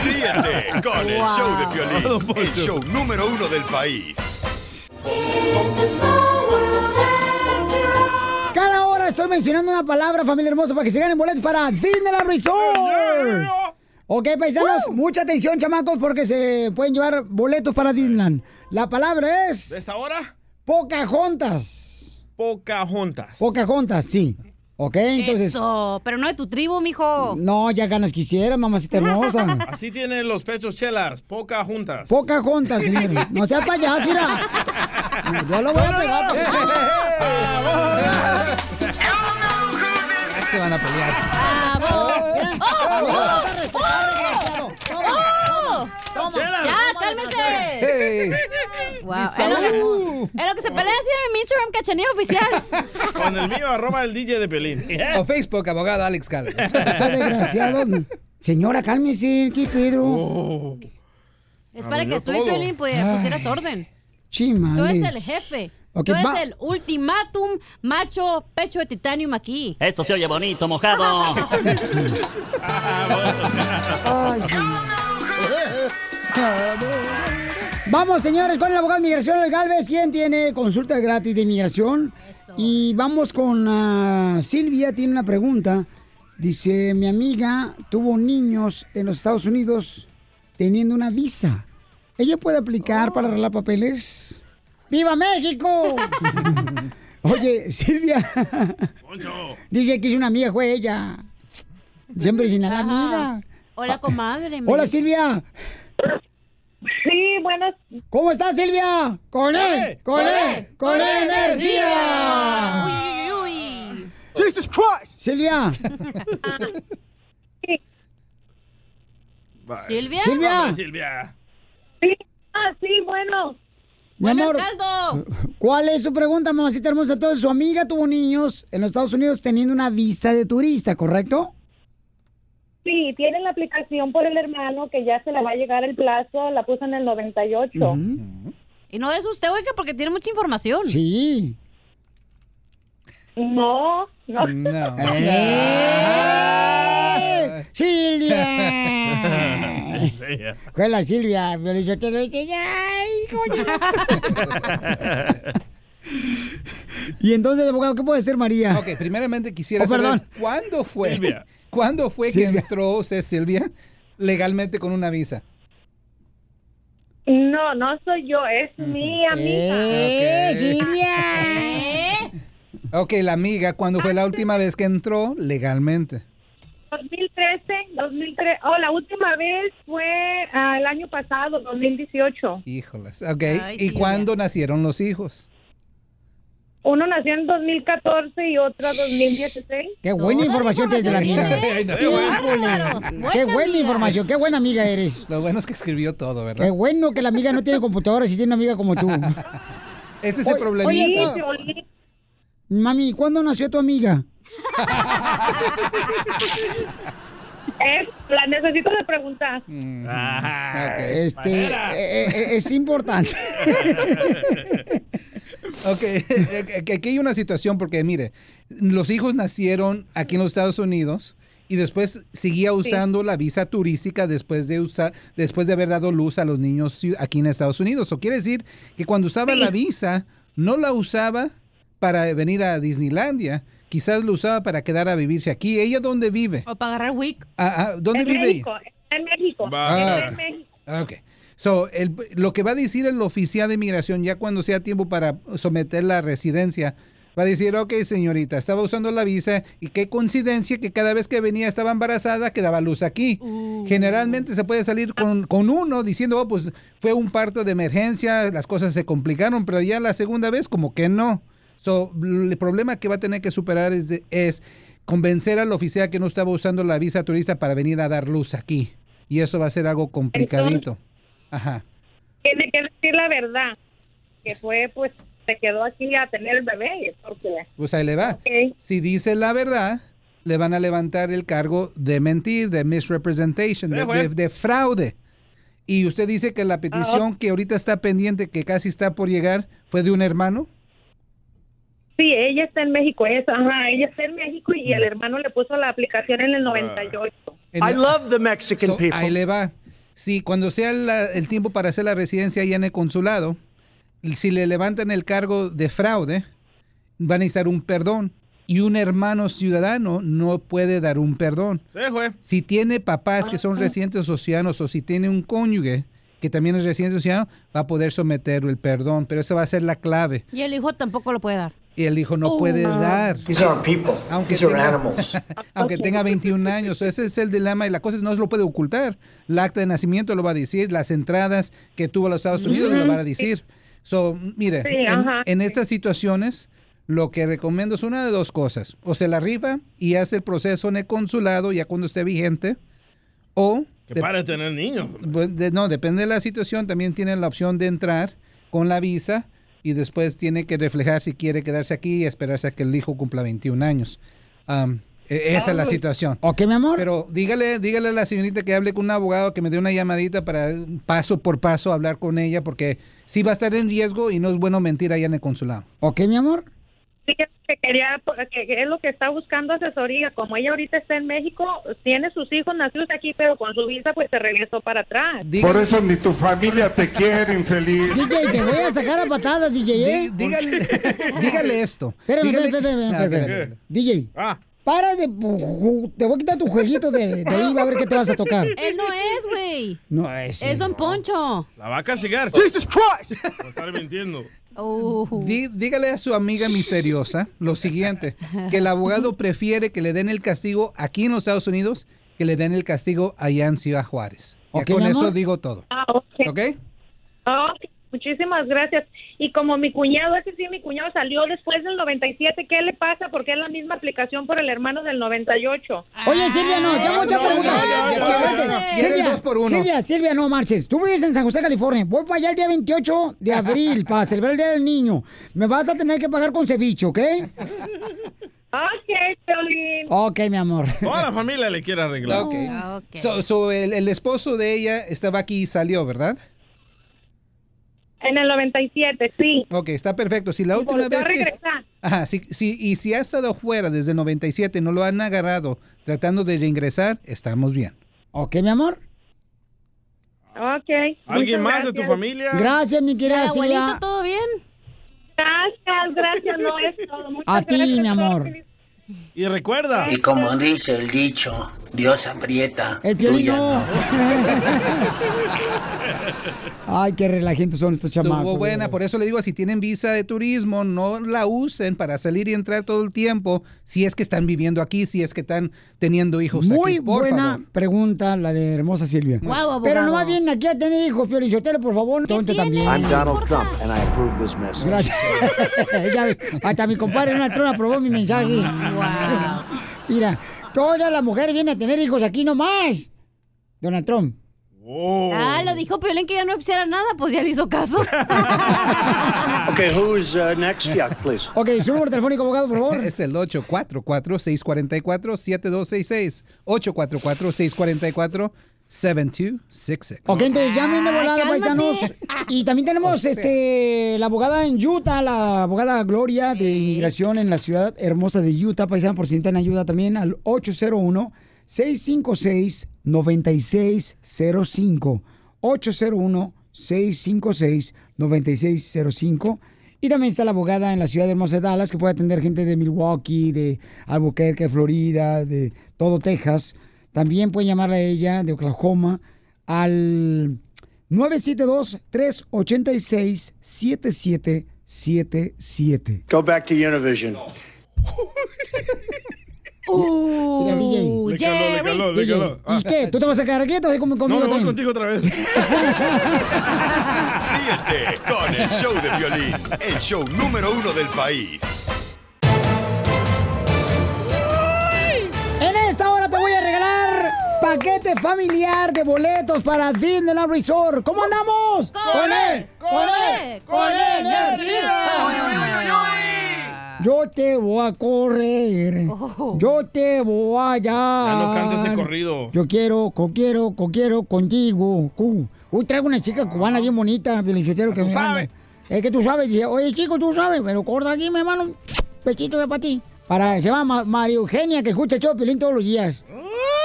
Ríete con el show de Piolín, el show número uno del país. Cada hora estoy mencionando una palabra, familia hermosa, para que se ganen boletos para Disneyland Resort. Ok, paisanos, mucha atención, chamacos, porque se pueden llevar boletos para Disneyland. La palabra es... ¿De esta hora? Pocahontas. Pocahontas. Pocahontas, sí. Ok, entonces... Eso, pero no de tu tribu, mijo. No, ya ganas quisiera, mamacita hermosa. Así tienen los pechos chelas, Pocahontas. Pocahontas, señor. No seas payaso, mira. Yo lo voy a pegar. Se van a pelear. ¡Ya, cálmese! Hey. Wow. Es lo, que, es lo que se pelea así en mi Instagram, cachanilla oficial. Con el mío, arroba el DJ de Pelín. O Facebook, abogado Alex Calves. Está desgraciado. Señora, cálmese, ¿qué Pedro? Oh. Es para que tú y todo. Piolín pues, Ay. pusieras orden. Chimales. Tú eres el jefe. Ok, tú eres va- el ultimátum macho pecho de titanium aquí. Esto se oye bonito, mojado. Vamos, señores, con el abogado de migración, el Galvez, quien tiene consulta gratis de inmigración. Y vamos con ah, Silvia, tiene una pregunta. Dice, mi amiga tuvo niños en los Estados Unidos teniendo una visa. ¿Ella puede aplicar para arreglar papeles? ¡Viva México! Oye, Silvia. Dice que es una amiga, fue ella. Siempre sin a la amiga. Hola, comadre. Hola, Silvia. Sí, buenas. ¿Cómo estás, Silvia? Con él, con él, con él, energía. Uy, uy, uy, uy. Jesus Christ. Silvia. ¿Silvia? Silvia. Hombre, Silvia. Sí, ah, sí, bueno. Mi amor, caldo. ¿cuál es su pregunta, mamacita hermosa? Entonces, su amiga tuvo niños en los Estados Unidos teniendo una visa de turista, ¿correcto? Sí, tienen la aplicación por el hermano que ya se le va a llegar el plazo, la puso en el 98. Y no es usted, oiga, porque tiene mucha información. Sí. No, no. No. ¡Eh! ¡Silvia! Fue la Silvia, pero yo te lo dije, ¡ay, coño! Y entonces, abogado, ¿qué puede ser María? Ok, primeramente quisiera Oh, perdón. saber cuándo fue, Silvia. ¿Cuándo fue Silvia. que entró usted, Silvia, legalmente con una visa? No, no soy yo, es mi amiga. ¡Eh, Ok. Silvia! Ok, la amiga, ¿cuándo fue la última vez que entró legalmente? 2013, 2003. Oh, la última vez fue ah, el año pasado, 2018. Híjoles, ok. Ay, ¿Y cuándo nacieron los hijos? Uno nació en 2014 y otro 2016. ¡Qué buena información tienes de la amiga! Híjole, ¡Qué buena información! ¡Qué buena amiga eres! Lo bueno es que escribió todo, ¿verdad? Qué bueno que la amiga no tiene computadora si tiene una amiga como tú. Ese es el problemita. oye, Mami, ¿cuándo nació tu amiga? Es, la necesito de preguntar. Este, eh, eh, es importante. Ok, eh, que aquí hay una situación porque mire, los hijos nacieron aquí en los Estados Unidos y después seguía usando la visa turística después de usar, después de haber dado luz a los niños aquí en Estados Unidos. O quiere decir que cuando usaba la visa no la usaba para venir a Disneylandia, quizás lo usaba para quedar a vivirse aquí. ¿Ella dónde vive? O para agarrar WIC. Ah, ah, ¿Dónde en vive México, ella? en México. Ah, en México. Ok. So, el- lo que va a decir el oficial de inmigración ya cuando sea tiempo para someter la residencia, va a decir, ok, señorita, estaba usando la visa y qué coincidencia que cada vez que venía estaba embarazada, que daba luz aquí. Generalmente se puede salir con, con uno diciendo, oh, pues fue un parto de emergencia, las cosas se complicaron, pero ya la segunda vez como que no. So, el problema que va a tener que superar es, de- es convencer al oficial que no estaba usando la visa turista para venir a dar luz aquí. Y eso va a ser algo complicadito. Ajá. Tiene que decir la verdad. Que fue, pues, se quedó aquí a tener el bebé. Porque, Pues ahí le va. Si dice la verdad, le van a levantar el cargo de mentir, de misrepresentation, de, fraude. Y usted dice que la petición que ahorita está pendiente, que casi está por llegar, fue de un hermano. Sí, ella está en México. Es, ajá, ella está en México y el hermano le puso la aplicación en el 98. I love the Mexican people. Ahí le va. Sí, cuando sea la- el tiempo para hacer la residencia allá en el consulado, si le levantan el cargo de fraude, van a necesitar un perdón. Y un hermano ciudadano no puede dar un perdón. Sí, güey. Si tiene papás que son residentes oceanos o si tiene un cónyuge que también es residente oceano, va a poder someter el perdón. Pero esa va a ser la clave. Y el hijo tampoco lo puede dar. Y el hijo no Oh, puede dar. These aren't people. Aunque, These are animals. aunque tenga 21 años. Ese es el dilema y la cosa es no se lo puede ocultar. El acta de nacimiento lo va a decir, las entradas que tuvo a los Estados Unidos lo van a decir. So, mire, Sí, en, estas situaciones lo que recomiendo es una de dos cosas. O se la rifa y hace el proceso en el consulado ya cuando esté vigente. O... Que de- pare de tener niños. pues, de- no, depende de la situación. También tiene la opción de entrar con la visa y después tiene que reflejar si quiere quedarse aquí y esperarse a que el hijo cumpla 21 años. E- esa es la Ay. situación. Ok, mi amor. Pero dígale, dígale a la señorita que hable con un abogado que me dé una llamadita para paso por paso hablar con ella porque sí va a estar en riesgo y no es bueno mentir allá en el consulado. Ok, mi amor. Sí, que que quería, que, que es lo que está buscando asesoría. Como ella ahorita está en México, tiene sus hijos nacidos aquí, pero con su visa pues se regresó para atrás. Por eso ni tu familia te quiere, infeliz. DJ, te voy a sacar a patadas, DJ. ¿eh? dígale, dígale esto. Espérame, Dígale- espérame, espérame, Ah, espérame. DJ. Para de... Te voy a quitar tu jueguito de, de ahí, va a ver qué te vas a tocar. Él no es, güey. No es. Es Don Poncho. La va a castigar. Jesus Christ. Por estar mintiendo. Dí- dígale a su amiga misteriosa lo siguiente, que el abogado prefiere que le den el castigo aquí en los Estados Unidos que le den el castigo allá en Ciudad Juárez. Ya con eso digo todo. Ah, ok. ¿Ok? Ah, ok. Muchísimas gracias. Y como mi cuñado, ese sí, mi cuñado salió después del 97, ¿qué le pasa? Porque es la misma aplicación por el hermano del 98. Oye, Silvia, no, tengo muchas preguntas. Silvia, Silvia, Silvia, no marches. Tú vives en San José, California. Voy para allá el día 28 de abril para celebrar el Día del Niño. Me vas a tener que pagar con ceviche, ¿ok? Ok, Piolín. Ok, mi amor. Toda la familia le quiere arreglar. Ok. So, so el, el esposo de ella estaba aquí y salió, ¿verdad? En el 97, sí. Ok, está perfecto. Si la Y última a vez que... regresar. Ajá, sí, sí, y si ha estado fuera desde el 97 y no lo han agarrado tratando de reingresar, estamos bien. Ok, mi amor. Ok. ¿Alguien más de tu gracias. familia? Gracias, mi querida ¿Y abuelito, Silvia. ¿Todo bien? Gracias, gracias, no es todo. Muchas A ti, gracias, mi amor. Y recuerda. Y como dice el dicho, Dios aprieta, El tuya no. Ay, qué relajientos son estos chamacos. Estuvo buena, por eso le digo, si tienen visa de turismo, no la usen para salir y entrar todo el tiempo, si es que están viviendo aquí, si es que están teniendo hijos Muy aquí, por buena favor. pregunta la de hermosa Silvia. Pero no más bien aquí a tener hijos, Piolichotelo, por favor. Tonto también. I'm Donald Trump, and I approve this message. Gracias. Hasta mi compadre Donald Trump aprobó mi mensaje. Mira, todas las mujeres vienen a tener hijos aquí nomás. Donald Trump. Ah, lo dijo Piolín que ya no hiciera nada, pues ya le hizo caso. Okay, who's uh, next? Yeah, please. Ok, su número telefónico, abogado, por favor. Es el 844-644-7266. 844-644-7266. Ok, entonces llamen de volada, cálmate. paisanos. Y también tenemos este la abogada en Utah, la abogada Gloria de inmigración en la ciudad hermosa de Utah, paisano, por si necesitan ayuda también al 801 656 9605 801 656 9605 y también está la abogada en la ciudad hermosa de Dallas que puede atender gente de Milwaukee, de Albuquerque, Florida, de todo Texas. También pueden llamarle a ella de Oklahoma al 972-386-7777. Go back to Univision. Mira, DJ. Le caló, le caló, le DJ, caló. Ah. ¿Y qué? ¿Tú te vas a quedar quieto o como conmigo No, me voy también? contigo otra vez. Ríete con el show de violín, el show número uno del país. Paquete familiar de boletos para Disneyland Resort. ¿Cómo andamos? ¡Con él! ¡Con él! ¡Con él! energía! Yo te voy a correr. Yo te voy a Ya no cantes ese corrido. Yo quiero, co quiero, co quiero contigo. cu. Uy, traigo una chica cubana bien bonita, Pelichotero, que me sabes. Es que tú sabes, dice, oye chico, tú sabes, pero corta aquí, mi hermano. Pechito de para ti. Para, se llama Ma- María Eugenia, que escucha el show todos los días.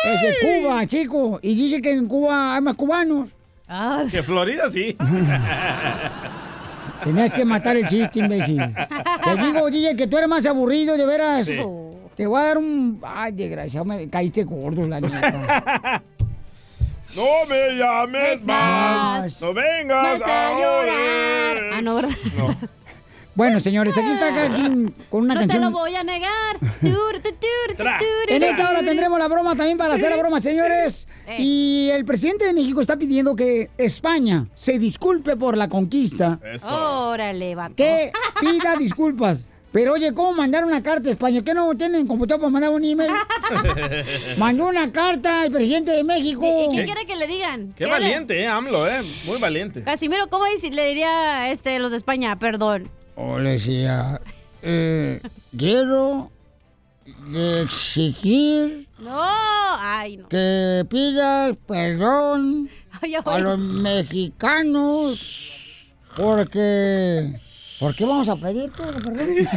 Es de Cuba, chico. Y dice que en Cuba hay más cubanos. Que Florida sí. Tenías que matar el chiste, imbécil. Te digo, DJ, que tú eres más aburrido, de veras. Sí. Te voy a dar un... Ay, desgraciado, me caíste gordo, la neta. No me llames más. No vengas Vas a llorar. Ah, no, ¿verdad? Bueno, señores, aquí está cada quien con una no te canción. lo voy a negar. Tur, tu, tur, tu, tur, En esta hora tendremos la broma también para hacer la broma, señores. Eh. Y el presidente de México está pidiendo que España se disculpe por la conquista. Órale, vato. Que pida disculpas. Pero oye, ¿cómo mandar una carta a España? ¿Qué no tienen computador para mandar un email? Mandó una carta al presidente de México. ¿Y qué quiere que le digan? Qué valiente, eh, AMLO, eh. Muy valiente. Casimiro, ¿cómo le diría este, los de España? Perdón. O le decía, eh, quiero exigir No, ay, no. que pidas perdón Ay, a los mexicanos porque... ¿Por qué vamos a pedir todo perdón?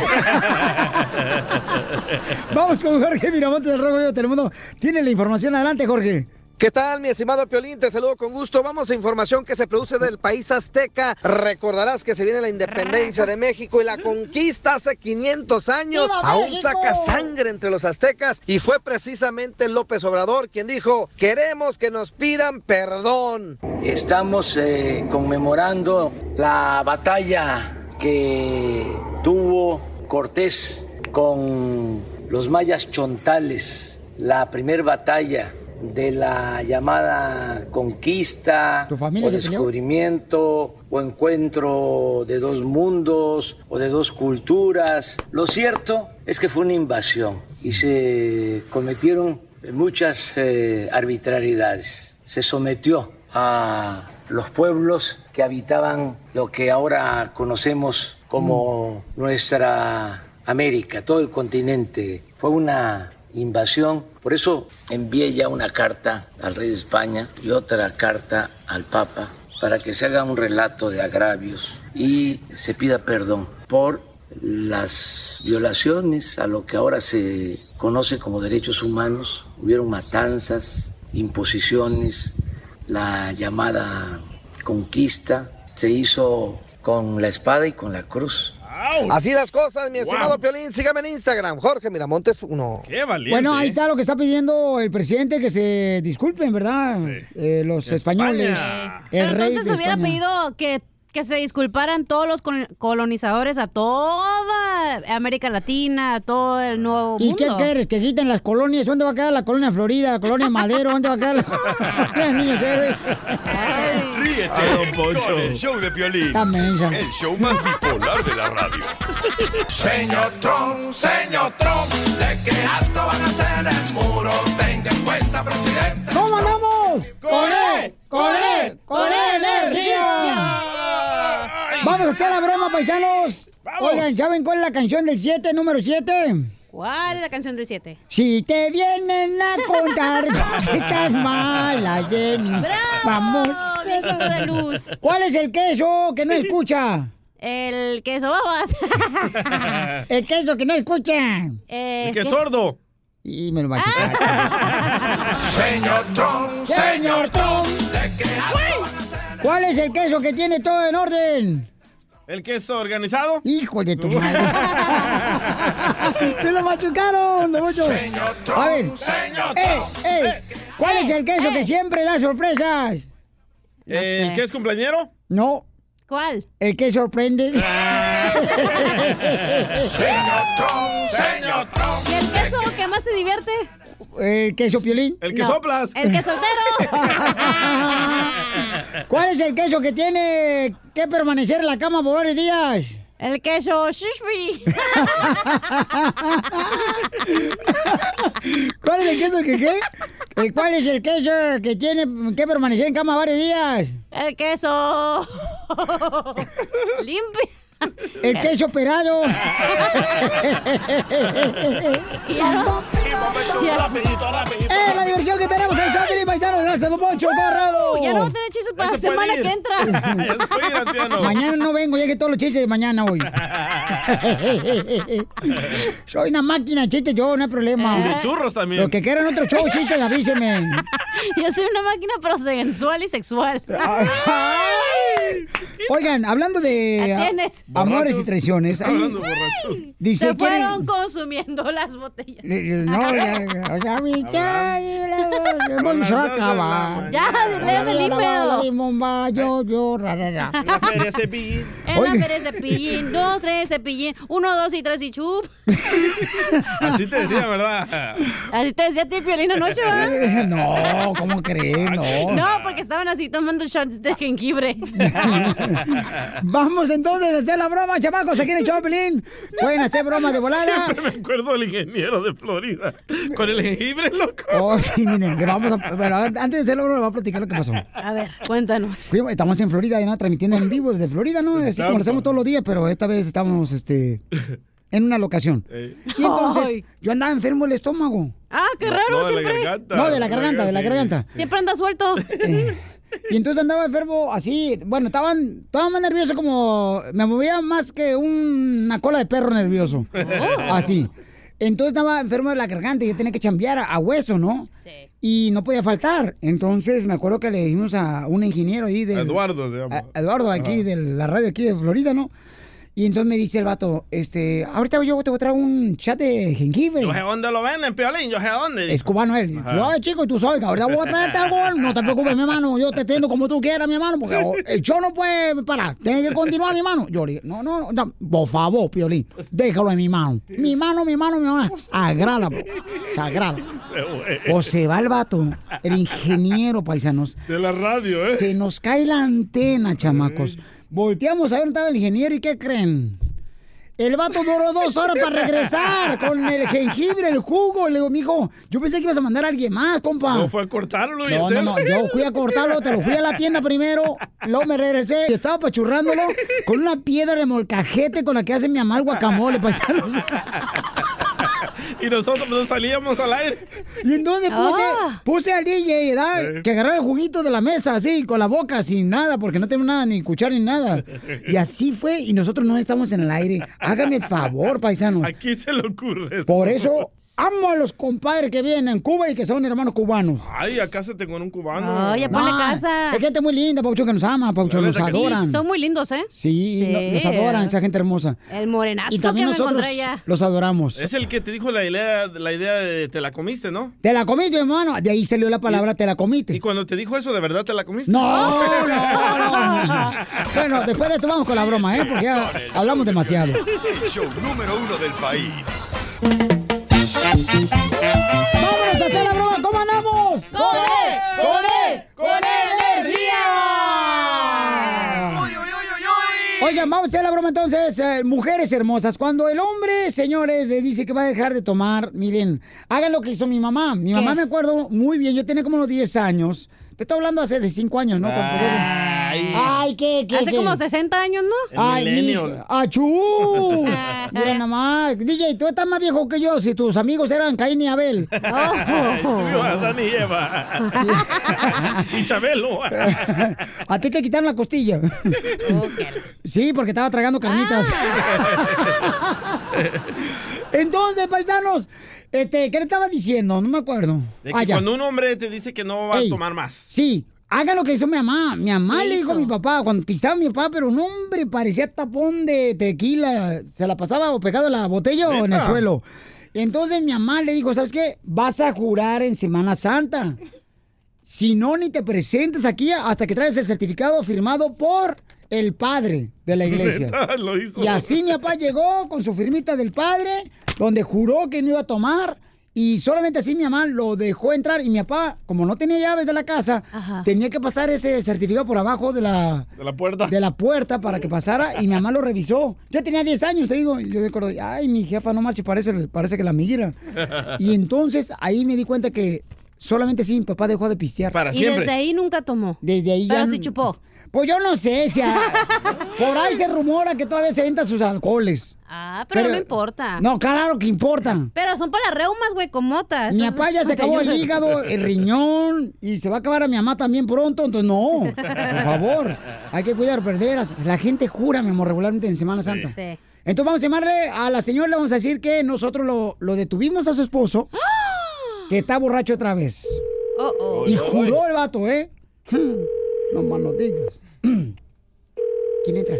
Vamos con Jorge Miramontes del Rojo Vivo de Telemundo. Tiene la información. Adelante, Jorge. ¿Qué tal, mi estimado Piolín? Te saludo con gusto. Vamos a información que se produce del país azteca. Recordarás que se viene la independencia de México y la conquista hace 500 años. ¡Viva Aún México! saca sangre entre los aztecas y fue precisamente López Obrador quien dijo, queremos que nos pidan perdón. Estamos eh, conmemorando la batalla que tuvo Cortés con los mayas chontales, la primer batalla de la llamada conquista o descubrimiento o encuentro de dos mundos o de dos culturas. Lo cierto es que fue una invasión y se cometieron muchas eh, arbitrariedades. Se sometió a los pueblos que habitaban lo que ahora conocemos como nuestra América, todo el continente. Fue una invasión. Por eso envié ya una carta al rey de España y otra carta al Papa para que se haga un relato de agravios y se pida perdón por las violaciones a lo que ahora se conoce como derechos humanos. Hubieron matanzas, imposiciones, la llamada conquista se hizo con la espada y con la cruz. Así las cosas, mi estimado Wow. Piolín. Sígame en Instagram, Jorge Miramontes uno. Qué valiente. Bueno, ¿eh? ahí está lo que está pidiendo el presidente, que se disculpen, ¿verdad? Eh, los españoles. El Pero rey entonces de hubiera España. pedido que, que se disculparan todos los col- colonizadores a toda América Latina, a todo el nuevo ¿Y mundo. qué quieres? ¿Que quiten las colonias? ¿Dónde va a quedar la colonia Florida, la colonia Madero? ¿Dónde va a quedar la colonia Niños Héroes? Ríete con el show de Piolín. El show más bipolar de la radio. Señor Trump, señor Trump, de que alto van a hacer el muro. Tenga en cuenta, presidente. ¿Cómo andamos? ¡Con él! ¡Con él! ¡Con él! Vamos a hacer la broma, paisanos. Oigan, ¿saben cuál es la canción del 7, número 7? ¿Cuál es la canción del 7? Si te vienen a contar cositas malas de mí, vamos. viejito de luz. ¿Cuál es el queso que no escucha? El queso babas. El queso que no escucha. Eh, El que es ¿qué sordo. Y me lo va a quitar. Señor Trump, Señor Trump. ¿Cuál es el queso que tiene todo en orden? ¿El queso organizado? Hijo de tu madre. ¡Te lo machucaron, don Poncho! Señor Trump, A ver. señor ¡Eh, Trump. eh! ¿Cuál es el queso que siempre da sorpresas? No ¿El sé. que es cumpleañero? No, ¿Cuál? el que sorprende. Señor Trump, señor Trump. ¿Y el queso que más se divierte? el queso piolín. El que No. soplas. El que soltero. ¿Cuál es el queso que tiene que permanecer en la cama por varios días? El queso shishri. ¿Cuál es el queso que qué? Eh, ¿Cuál es el queso que tiene que permanecer en cama varios días? El queso limpio. El queso operado. Ya. Rapidito, rapidito. ¡Eh, la diversión que tenemos en el show, paisanos! ¡Gracias, don Poncho Corrado! Ya no va a tener chistes para Ya la semana ir. que entra. Ya ir. Mañana no vengo, llegué todos los chistes de mañana hoy. Soy una máquina de chistes, yo, no hay problema. De churros también. Lo que quieran otro show, chistes, avísenme. Yo soy una máquina pero sensual y sexual. Ay. Oigan, hablando de a- amores y traiciones. Hablando borrachos. Dice Se fueron consumiendo las botellas. no, ya, ya, ya, mi- ya, se va a acabar. Ya, léeme el email. Yo, yo, ra, ra, ra. La feria Cepillín. En la feria cepillín, dos, tres cepillín, uno, dos y tres y chup. Así te decía, ¿verdad? Así te decía a ti, Piolín, anoche, ¿va? No, ¿cómo crees? No. No, porque estaban así tomando shots de jengibre. Vamos entonces a hacer la broma, chamacos, aquí en el Pelín. Pueden hacer bromas de volada. Siempre me acuerdo del ingeniero de Florida. Con el jengibre, loco. Oh, sí, miren, le vamos a... Bueno, antes de hacer la broma, le voy a platicar lo que pasó. A ver, cuéntanos. Estamos en Florida, ¿no? transmitiendo en vivo desde Florida, ¿no? Así como lo hacemos todos los días, pero esta vez estamos este, en una locación. Y entonces, Ay. yo andaba enfermo del estómago. Ah, qué raro, No, de la siempre. garganta. No, de la garganta, de la Sí. garganta. Siempre anda suelto. Y entonces andaba enfermo así, bueno, estaban, estaba más nervioso como, me movía más que una cola de perro nervioso. Así. Entonces estaba enfermo de la garganta y yo tenía que chambear a, a hueso, ¿no? Sí. Y no podía faltar. Entonces me acuerdo que le dijimos a un ingeniero ahí de... Eduardo se llama. a- Eduardo aquí de la radio aquí de Florida, ¿no? Y entonces me dice el vato, este, ahorita yo te voy a traer un chat de jengibre. Yo sé dónde lo venden, Piolín. Yo sé dónde. Es cubano él. Ay, chico, tú sabes que ahorita voy a traerte algo. No te preocupes, mi hermano. Yo te atiendo como tú quieras, mi hermano, porque el show no puede parar. Tiene que continuar, mi hermano. Yo le dije, no, no, no, por favor, Piolín, déjalo en mi mano. Mi mano, mi mano, mi mano. Agrada, bro. Sagrada. O se va el vato, el ingeniero, paisanos. De la radio, ¿eh? Se nos cae la antena, chamacos. Volteamos a ver dónde estaba el ingeniero y ¿qué creen? El vato duró dos horas para regresar con el jengibre, el jugo. Le digo, mijo, yo pensé que ibas a mandar a alguien más, compa. No fue a cortarlo No, no, no, yo fui a cortarlo, te lo fui a la tienda primero, luego me regresé y estaba pachurrándolo con una piedra de molcajete con la que hace mi mamá el guacamole, paisanos. Y nosotros no salíamos al aire. Y entonces puse, Ah. puse al DJ, ¿verdad? Sí. Que agarrara el juguito de la mesa, así, con la boca, sin nada, porque no tengo nada, ni cuchara, ni nada. Y así fue, y nosotros no estamos en el aire. Hágame el favor, paisanos. ¿A quién se le ocurre eso? Por eso amo a los compadres que vienen en Cuba y que son hermanos cubanos. Ay, acá se tengo un cubano. Oye, ponle No, casa. Es gente muy linda, Paucho, que nos ama, Paucho, nos adoran. Sí, son muy lindos, ¿eh? Sí, Sí. no- nos adoran, esa gente hermosa. El morenazo Y también que me nosotros encontré allá. los adoramos. Es el que te dijo la idea, la idea de te la comiste, ¿no? Te la comiste, hermano. De ahí salió la palabra te la Y comiste. cuando te dijo eso, ¿de verdad te la comiste? No, no, no. Bueno, después de esto vamos con la broma, ¿eh? Porque ya hablamos demasiado. El show número uno del país. ¡Vámonos a hacer la broma! ¿Cómo andamos? ¡Con él! ¡Con él! ¡Con energía! Oigan, vamos a hacer la broma entonces. eh, mujeres hermosas, cuando el hombre, señores, le dice que va a dejar de tomar, miren, hagan lo que hizo mi mamá. Mi mamá me acuerdo muy bien, yo tenía como unos 10 años. Te estoy hablando hace de 5 años, ¿no? Ay. Ay, ¿qué, qué, Hace qué? como 60 años, ¿no? El Ay, mi... ¡Achú! Mira nada más. DJ, tú estás más viejo que yo si tus amigos eran Caín y Abel. Ay, tú ibas a Adán y Eva. y Chabelo. A ti te quitaron la costilla. Sí, porque estaba tragando carnitas. Entonces, paisanos, este, ¿qué le estaba diciendo? No me acuerdo. De que Ah, ya. cuando un hombre te dice que no va Ey. a tomar más. Sí, haga lo que hizo mi mamá. Mi mamá ¿Qué le dijo a mi papá, cuando pistaba a mi papá, pero un hombre parecía tapón de tequila. Se la pasaba o pegado en la botella o en el suelo. Entonces mi mamá le dijo, ¿sabes qué? Vas a jurar en Semana Santa. Si no, ni te presentes aquí hasta que traes el certificado firmado por el padre de la iglesia. Lo hizo. Y así mi papá llegó con su firmita del padre, donde juró que no iba a tomar. Y solamente así mi mamá lo dejó entrar. Y mi papá, como no tenía llaves de la casa, Ajá. tenía que pasar ese certificado por abajo de la, De la puerta. de la puerta para que pasara. Y mi mamá lo revisó. Yo tenía 10 años, te digo. Y yo me acuerdo, ay, mi jefa no marche, parece, parece que la migra. Y entonces ahí me di cuenta que solamente sí mi papá dejó de pistear. Para Y siempre. desde ahí nunca tomó. Desde ahí Pero ya. sí chupó. Pues yo no sé, si a- por ahí se rumora que todavía se ventan sus alcoholes. Ah, pero, Pero- no importa. No, claro que importa. Pero son para reumas, güey, con motas. Mi papá ya se acabó el hígado, el riñón y se va a acabar a mi mamá también pronto, entonces no, por favor, hay que cuidar, pero de veras, la gente jura, mi amor, regularmente en Semana Santa. Sí. Entonces vamos a llamarle a la señora, le vamos a decir que nosotros lo, lo detuvimos a su esposo, que está borracho otra vez. Oh, oh. Y juró el vato, ¿eh? No más no digas. ¿Quién entra?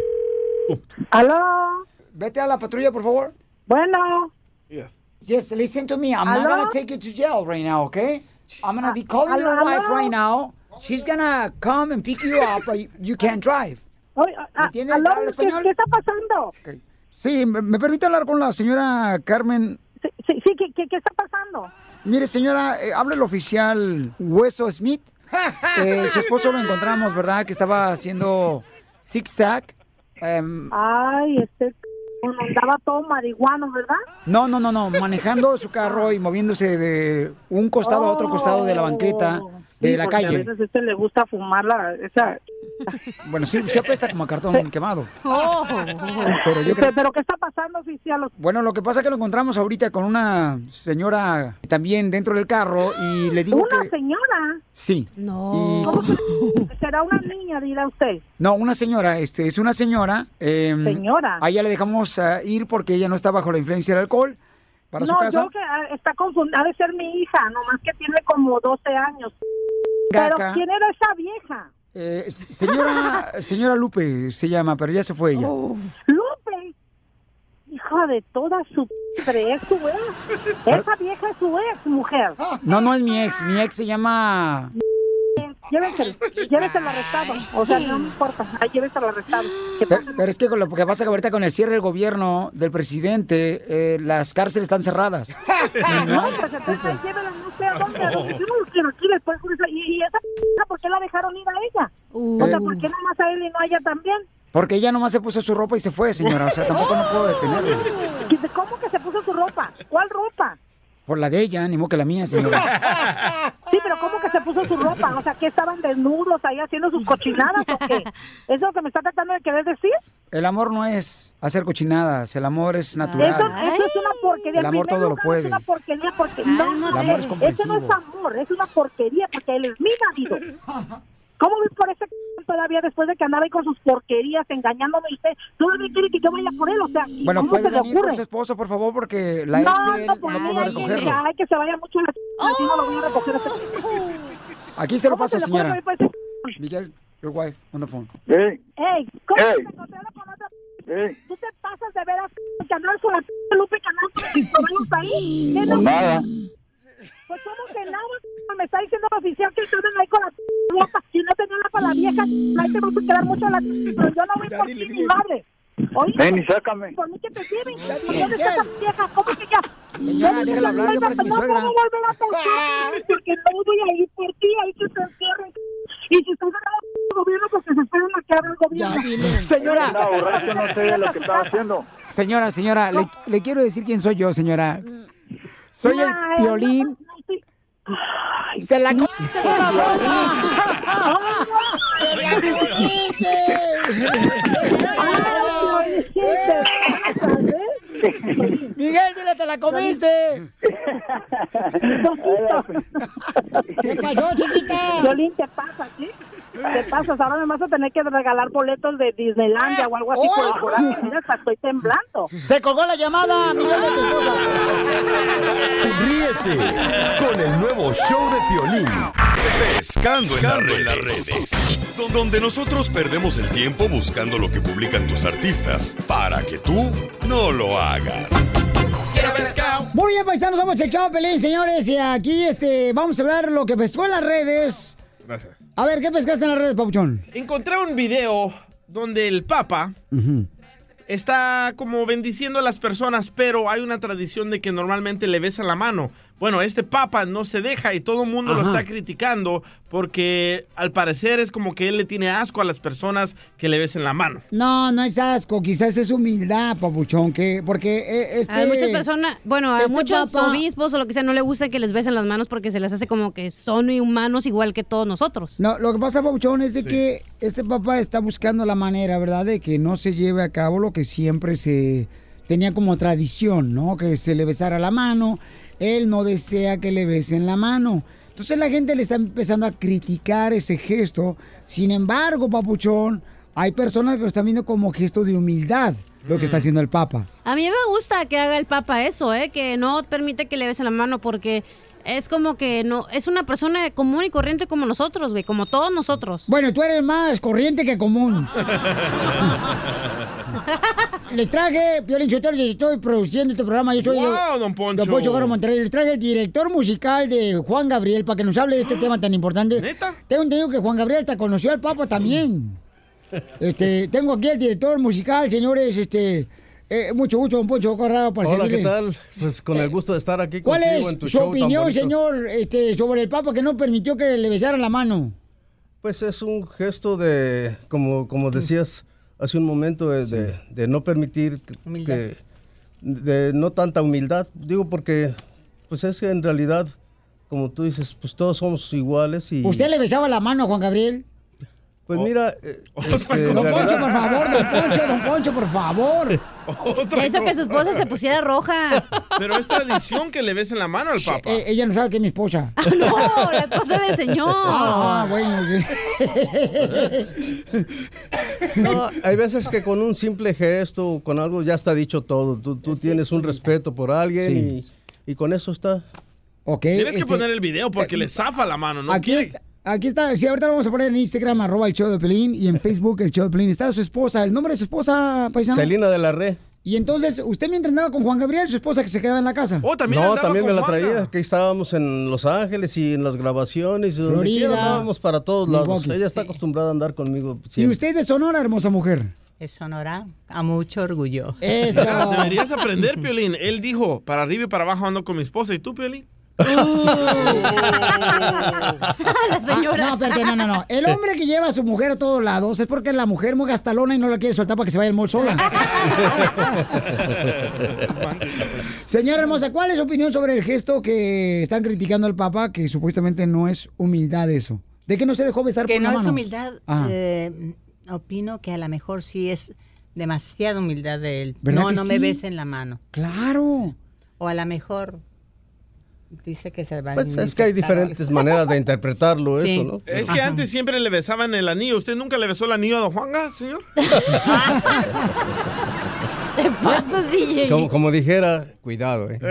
¿Aló? Vete a la patrulla, por favor. Bueno. Yes, listen to me. I'm not ¿Aló? gonna take you to jail right now, okay? I'm gonna be calling ¿Aló, your wife right now. She's gonna come and pick you up, but you, can't drive. Oye, a- ¿Entiendes? ¿aló? ¿Habla ¿Qué, español? qué está pasando? Sí, ¿me, me permite hablar con la señora Carmen? Sí, sí, sí, ¿qué, qué, qué está pasando? Mire, señora, eh, habla el oficial Hueso Smith. Eh, su esposo lo encontramos, ¿verdad? Que estaba haciendo zigzag. Em, Ay, este andaba todo marihuano, ¿verdad? no, no, no, no, manejando su carro y moviéndose de un costado a otro costado de la banqueta de Sí, la porque A calle. veces a este le gusta fumar la, esa... Bueno, sí, se apesta como a cartón quemado. Oh. Pero yo creo- ¿Pero qué está pasando, oficial? Bueno, lo que pasa es que lo encontramos ahorita con una señora también dentro del carro y le digo ¿Una que... señora? Sí. No. Y ¿Será una niña, dirá usted? No, una señora, este, es una señora. eh, Señora. A ella le dejamos ah, ir porque ella no está bajo la influencia del alcohol para no, su casa. yo que ah, está confundida, ha de ser mi hija, nomás que tiene como 12 años. Pero Gaca. ¿quién era esa vieja? Eh, señora, señora Lupe se llama, pero ya se fue ella. Oh. Lupe, hija de toda su es su ex. Esa vieja es su ex mujer. No, no es mi ex, mi ex se llama... Lléveselo, lléveselo arrestado. O sea, no me importa, ahí lléveselo arrestado. Pero, pero es que con lo que pasa que ahorita con el cierre del gobierno del presidente, eh, las cárceles están cerradas. No pues entonces llévela, no sé a dónde. a dónde. Yo no quiero aquí después. Y, y esa ¿por qué la dejaron ir a ella? O sea. ¿por qué nomás a él y no a ella también? Porque ella nomás se puso su ropa y se fue, señora. O sea, tampoco no puedo detenerla. ¿Cómo que se puso su ropa? ¿Cuál ropa? Por la de ella, ni modo que la mía, señora. Sí, pero ¿cómo que se puso su ropa? O sea, ¿que estaban desnudos ahí haciendo sus cochinadas o qué? ¿Eso es lo que me está tratando de querer decir? El amor no es hacer cochinadas, el amor es natural. Eso, eso es una porquería. El amor todo lo puede. Es una porquería porque no, El amor es Eso no es amor, es una porquería porque él es mi marido. ¿Cómo ves por ese c- todavía después de que andaba ahí con sus porquerías engañándome y usted todavía quiere que yo vaya por él? O sea, Bueno, ¿cómo puede se le venir ocurre? su esposo, por favor, porque la ex no, de él no, no, pues, pudo ay, recogerlo. Ay, que se vaya mucho la ch... Así no lo voy a recoger. a ese- Aquí se lo ¿Cómo paso, se puede señora. por ese- Miguel, your wife, on the phone. Ey, ¿cómo Ey. que se con otra p- Tú te pasas de veras que andas con la Lupe andas con ahí. ¿Qué no? Nada. Pues cómo que nada, me está diciendo el oficial que estaban ahí con la ropa. No tenía nada para la vieja, ahí te vas a quedar mucho a la pero yo no voy por ti, mi madre. Oye, Ven y sácame. por mí que te lleven. ¿Dónde está esa vieja? ¿Cómo que ya? Señora, déjala hablar, ya parece mi no suegra. puedo volver a pensar, porque no voy a ir por ti, ahí que te encierren. Y si estás ganando el gobierno, pues que se esperen a que abra el gobierno. Señora. Estaba borracho, no sabía lo que estaba haciendo. Señora, señora, le, le quiero decir quién soy yo, señora. Soy el Ay, violín de la... co- Miguel, dile, te la comiste. ¿Qué pasó, chiquita? Violín, ¿te pasa, sí? Te pasas, ahora me vas a tener que regalar boletos de Disneylandia o algo así por el coraje. Mira, hasta estoy temblando. Se colgó la llamada, Miguel de tu esposa. Ríete con el nuevo show de Piolín. Pescando, en, las redes. Don- Donde nosotros perdemos el tiempo buscando lo que publican tus artistas para que tú no lo hagas. Muy bien, paisanos, somos el Chavo Pelín, señores. Y aquí este, vamos a hablar lo que pescó en las redes. Gracias. A ver, ¿qué pescaste en las redes, Papuchón? Encontré un video donde el Papa está como bendiciendo a las personas, pero hay una tradición de que normalmente le besan la mano. Bueno, este Papa no se deja y todo el mundo lo está criticando porque al parecer es como que él le tiene asco a las personas que le besen la mano. No, no es asco, quizás es humildad, Papuchón, que, porque eh, este... Hay muchas personas, bueno, a este muchos papa- obispos o lo que sea no le gusta que les besen las manos porque se les hace como que son humanos igual que todos nosotros. No, lo que pasa, Papuchón, es de que este papá está buscando la manera, ¿verdad?, de que no se lleve a cabo lo que siempre se tenía como tradición, ¿no? Que se le besara la mano. Él no desea que le besen la mano. Entonces la gente le está empezando a criticar ese gesto. Sin embargo, Papuchón, hay personas que lo están viendo como gesto de humildad, lo que está haciendo el Papa. A mí me gusta que haga el Papa eso, ¿eh? Que no permite que le besen la mano porque Es como que no, es una persona común y corriente como nosotros, güey, como todos nosotros. Bueno, tú eres más corriente que común. Les traje, Piolín Sotelo, y estoy produciendo este programa. Yo soy Wow, don Poncho. Don Poncho Garro Monterrey. Les traje el director musical de Juan Gabriel para que nos hable de este tema tan importante. ¿Neta? Tengo entendido que Juan Gabriel hasta conoció al Papa también. Este, tengo aquí el director musical, señores, este... eh, mucho gusto, don Poncho Corrado, para Hola, ¿qué tal? Pues con el gusto de estar aquí ¿Cuál contigo es en tu su show opinión, señor, este, sobre el Papa que no permitió que le besaran la mano? Pues es un gesto de, como, como decías hace un momento, de, de- de no permitir que- de no tanta humildad. Digo porque, pues es que en realidad, como tú dices, pues todos somos iguales y... ¿Usted le besaba la mano a Juan Gabriel? Pues mira, eh, este, Don Poncho, por favor, don Poncho, don Poncho, por favor. Que hizo que su esposa se pusiera roja. Pero es tradición que le besen la mano al Papa. Eh, ella no sabe que es mi esposa. No, la esposa del señor. Ah, bueno. No, hay veces que con un simple gesto, con algo ya está dicho todo. Tú, tú tienes un respeto por alguien y, y con eso está. Ok. Tienes que este, poner el video porque le zafa la mano, ¿no? Aquí aquí está. Sí, ahorita lo vamos a poner en Instagram, arroba el show de Pelín, y en Facebook el show de Pelín. Está su esposa, el nombre de su esposa, paisano. Celina de la Re. Y entonces, usted mientras andaba con Juan Gabriel, su esposa que se quedaba en la casa. Oh, no, también me la traía. Que estábamos en Los Ángeles y en las grabaciones. Y donde Florida, quiera andábamos para todos lados. Milwaukee. Ella está acostumbrada a andar conmigo. Y usted de Sonora, hermosa mujer. Es Sonora, a mucho orgullo. Eso. Deberías aprender, Piolín. Él dijo, para arriba y para abajo ando con mi esposa. ¿Y tú, Piolín? la señora. Ah, no, espérate, no, no, no. El hombre que lleva a su mujer a todos lados es porque la mujer muy gastalona y no la quiere soltar para que se vaya al mall sola. Señora hermosa, ¿cuál es su opinión sobre el gesto que están criticando al Papa, que supuestamente no es humildad eso? ¿De que no se dejó besar Que por no la es mano? humildad. Eh, opino que a lo mejor sí es demasiada humildad de él. ¿Verdad No, que no me sí? besen la mano. Claro. O a lo mejor dice que se va a Pues es que hay diferentes maneras de interpretarlo, Sí. eso, ¿no? Es que antes siempre le besaban el anillo. ¿Usted nunca le besó el anillo a Don Juanga, señor? ¿Qué pasa, CJ? Como, como dijera, cuidado, ¿eh?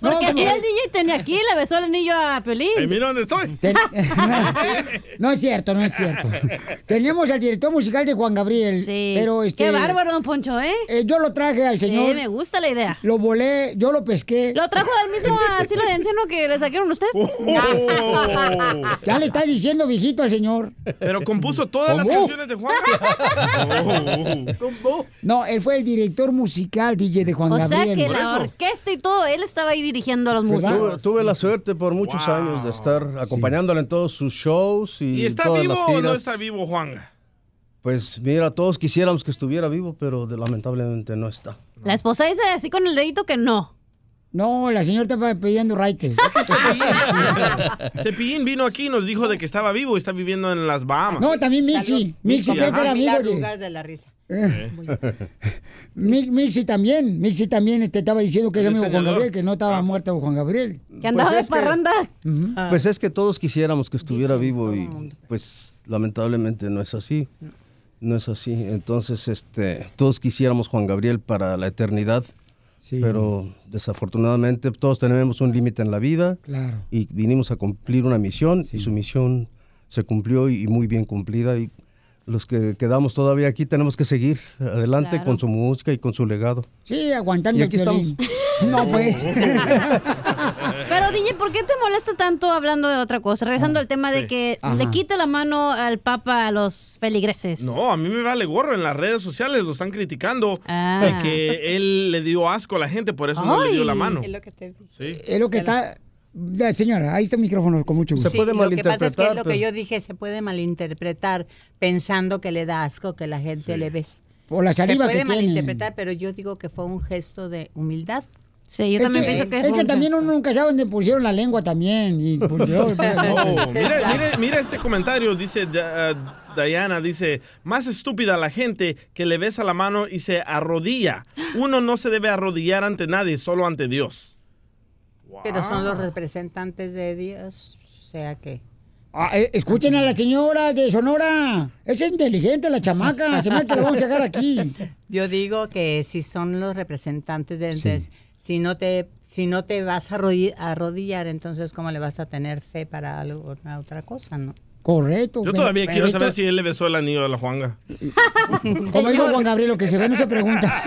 Porque No, si como- el DJ tenía aquí, le besó el anillo a Piolín. Ay, mira dónde estoy. Ten- no es cierto, no es cierto. Tenemos al director musical de Juan Gabriel. Sí. Pero este. Qué bárbaro, don Poncho, ¿eh? eh, yo lo traje al señor. Sí, me gusta la idea. Lo volé, yo lo pesqué. ¿Lo trajo del mismo asilo de anciano que le sacaron a usted? Ya le está diciendo viejito al señor. Pero compuso todas las ¿Cómo? canciones de Juanga. No, él fue el director musical DJ de Juan O sea Gabriel. que la orquesta y todo, él estaba ahí dirigiendo a los Tuve, músicos. tuve la suerte por muchos años de estar acompañándole en todos sus shows y, ¿Y está todas vivo las o no está vivo Juanga? Pues mira, todos quisiéramos que estuviera vivo, pero de- lamentablemente no está. La esposa dice así con el dedito que no. No, la señora está pidiendo raite. Cepillín vino aquí y nos dijo de que estaba vivo y está viviendo en las Bahamas. No, también Mixi. Mixi creo que era amigo de... arrugas de la risa. Eh. Mi- Mixi también. Mixi también te estaba diciendo que era El amigo de Juan. Gabriel, que no estaba muerto Juan Gabriel. Que andaba Pues de es que- parranda. Pues es que todos quisiéramos que estuviera vivo y pues lamentablemente no es así. No es así. Entonces, este, todos quisiéramos Juan Gabriel para la eternidad, pero desafortunadamente todos tenemos un límite en la vida Claro. y vinimos a cumplir una misión y su misión se cumplió y, y muy bien cumplida y los que quedamos todavía aquí tenemos que seguir adelante Claro. con su música y con su legado. Sí, aguantando Y el aquí violín. No, pues. DJ, ¿por qué te molesta tanto hablando de otra cosa? Regresando al tema de que Ajá. le quite la mano al Papa a los feligreses. No, a mí me vale gorro. En las redes sociales lo están criticando Ah. de que él le dio asco a la gente, por eso no le dio la mano. Es lo que te Sí. Es lo que está... Señora, ahí está el micrófono con mucho gusto. Sí, Lo que pasa es que es lo que yo dije, se puede malinterpretar pensando que le da asco que la gente le ves. Por la saliva se puede que malinterpretar, pero yo digo que fue un gesto de humildad. Sí, es que, es que también uno nunca sabe dónde pusieron la lengua también. Y, yo- Oh, mira, mira- mira este comentario, dice uh, Diana, dice, más estúpida la gente que le besa la mano y se arrodilla. Uno no se debe arrodillar ante nadie, solo ante Dios. Pero son los representantes de Dios, o sea que... Ah, eh, escuchen a la señora de Sonora. Es inteligente la chamaca. Se me que la vamos a dejar aquí. Yo digo que si son los representantes de entonces, Si no te, si no te vas a arrodi- a arrodillar, entonces ¿cómo le vas a tener fe para algo, una otra cosa, no? Correcto. Yo todavía pero quiero esto- saber si él le besó el anillo a la Juanga. Como dijo Juan Gabriel, lo que se ve no se pregunta.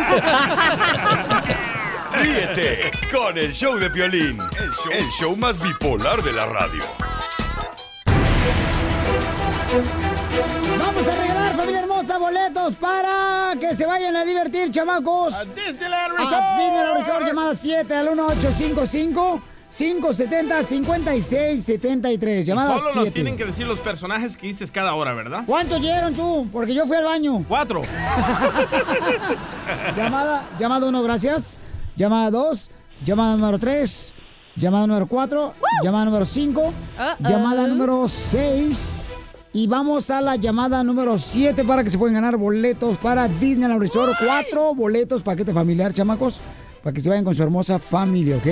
Ríete con el show de Piolín, el show, el show más bipolar de la radio. Boletos para que se vayan a divertir, chamacos. A Disneyland Resort. A Disneyland Resort, llamada 7 al 1855 570 5673 Llamada solo nos 7. tienen que decir los personajes que dices cada hora, ¿verdad? ¿Cuántos dieron tú? Porque yo fui al baño. Cuatro. llamada, llamada 1, gracias. Llamada 2, llamada número 3, llamada número 4, llamada número 5, llamada número 6. Y vamos a la llamada número 7 para que se puedan ganar boletos para Disneyland Resort. Cuatro boletos, paquete familiar, chamacos, para que se vayan con su hermosa familia, ¿ok?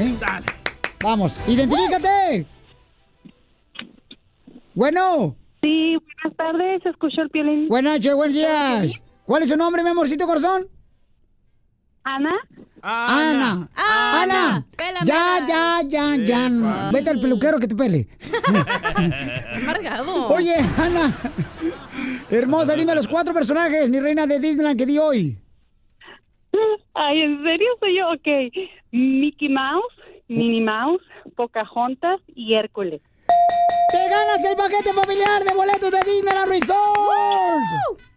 Vamos, identifícate. Bueno. Sí, buenas tardes, escucho el piolín. Buenas noches, buenos días. ¿Cuál es su nombre, mi amorcito corazón? Ana. Ana. Ana. Ya, ya, ya, ya. no. Vete al peluquero que te pele. Amargado. Oye, Ana. Hermosa, dime los cuatro personajes, mi reina de Disneyland, que di hoy. Ay, ¿en serio soy yo? Ok. Mickey Mouse, Minnie Mouse, Pocahontas y Hércules. ¡Te ganas el paquete familiar de boletos de Disneyland Resort!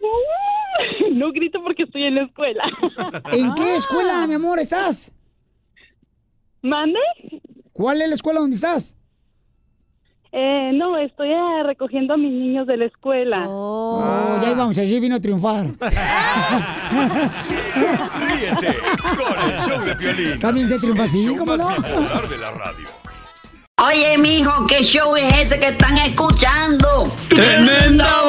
No grito porque estoy en la escuela. ¿En qué escuela, mi amor, estás? ¿Mande? ¿Cuál es la escuela donde estás? Eh, no, estoy eh, recogiendo a mis niños de la escuela. Oh, ya íbamos, allí vino a triunfar. Ríete con el show de Piolín, También se triunfa así, show ¿cómo más no? bipolar de la radio. Oye, mijo, ¿qué show es ese que están escuchando? ¡Tremenda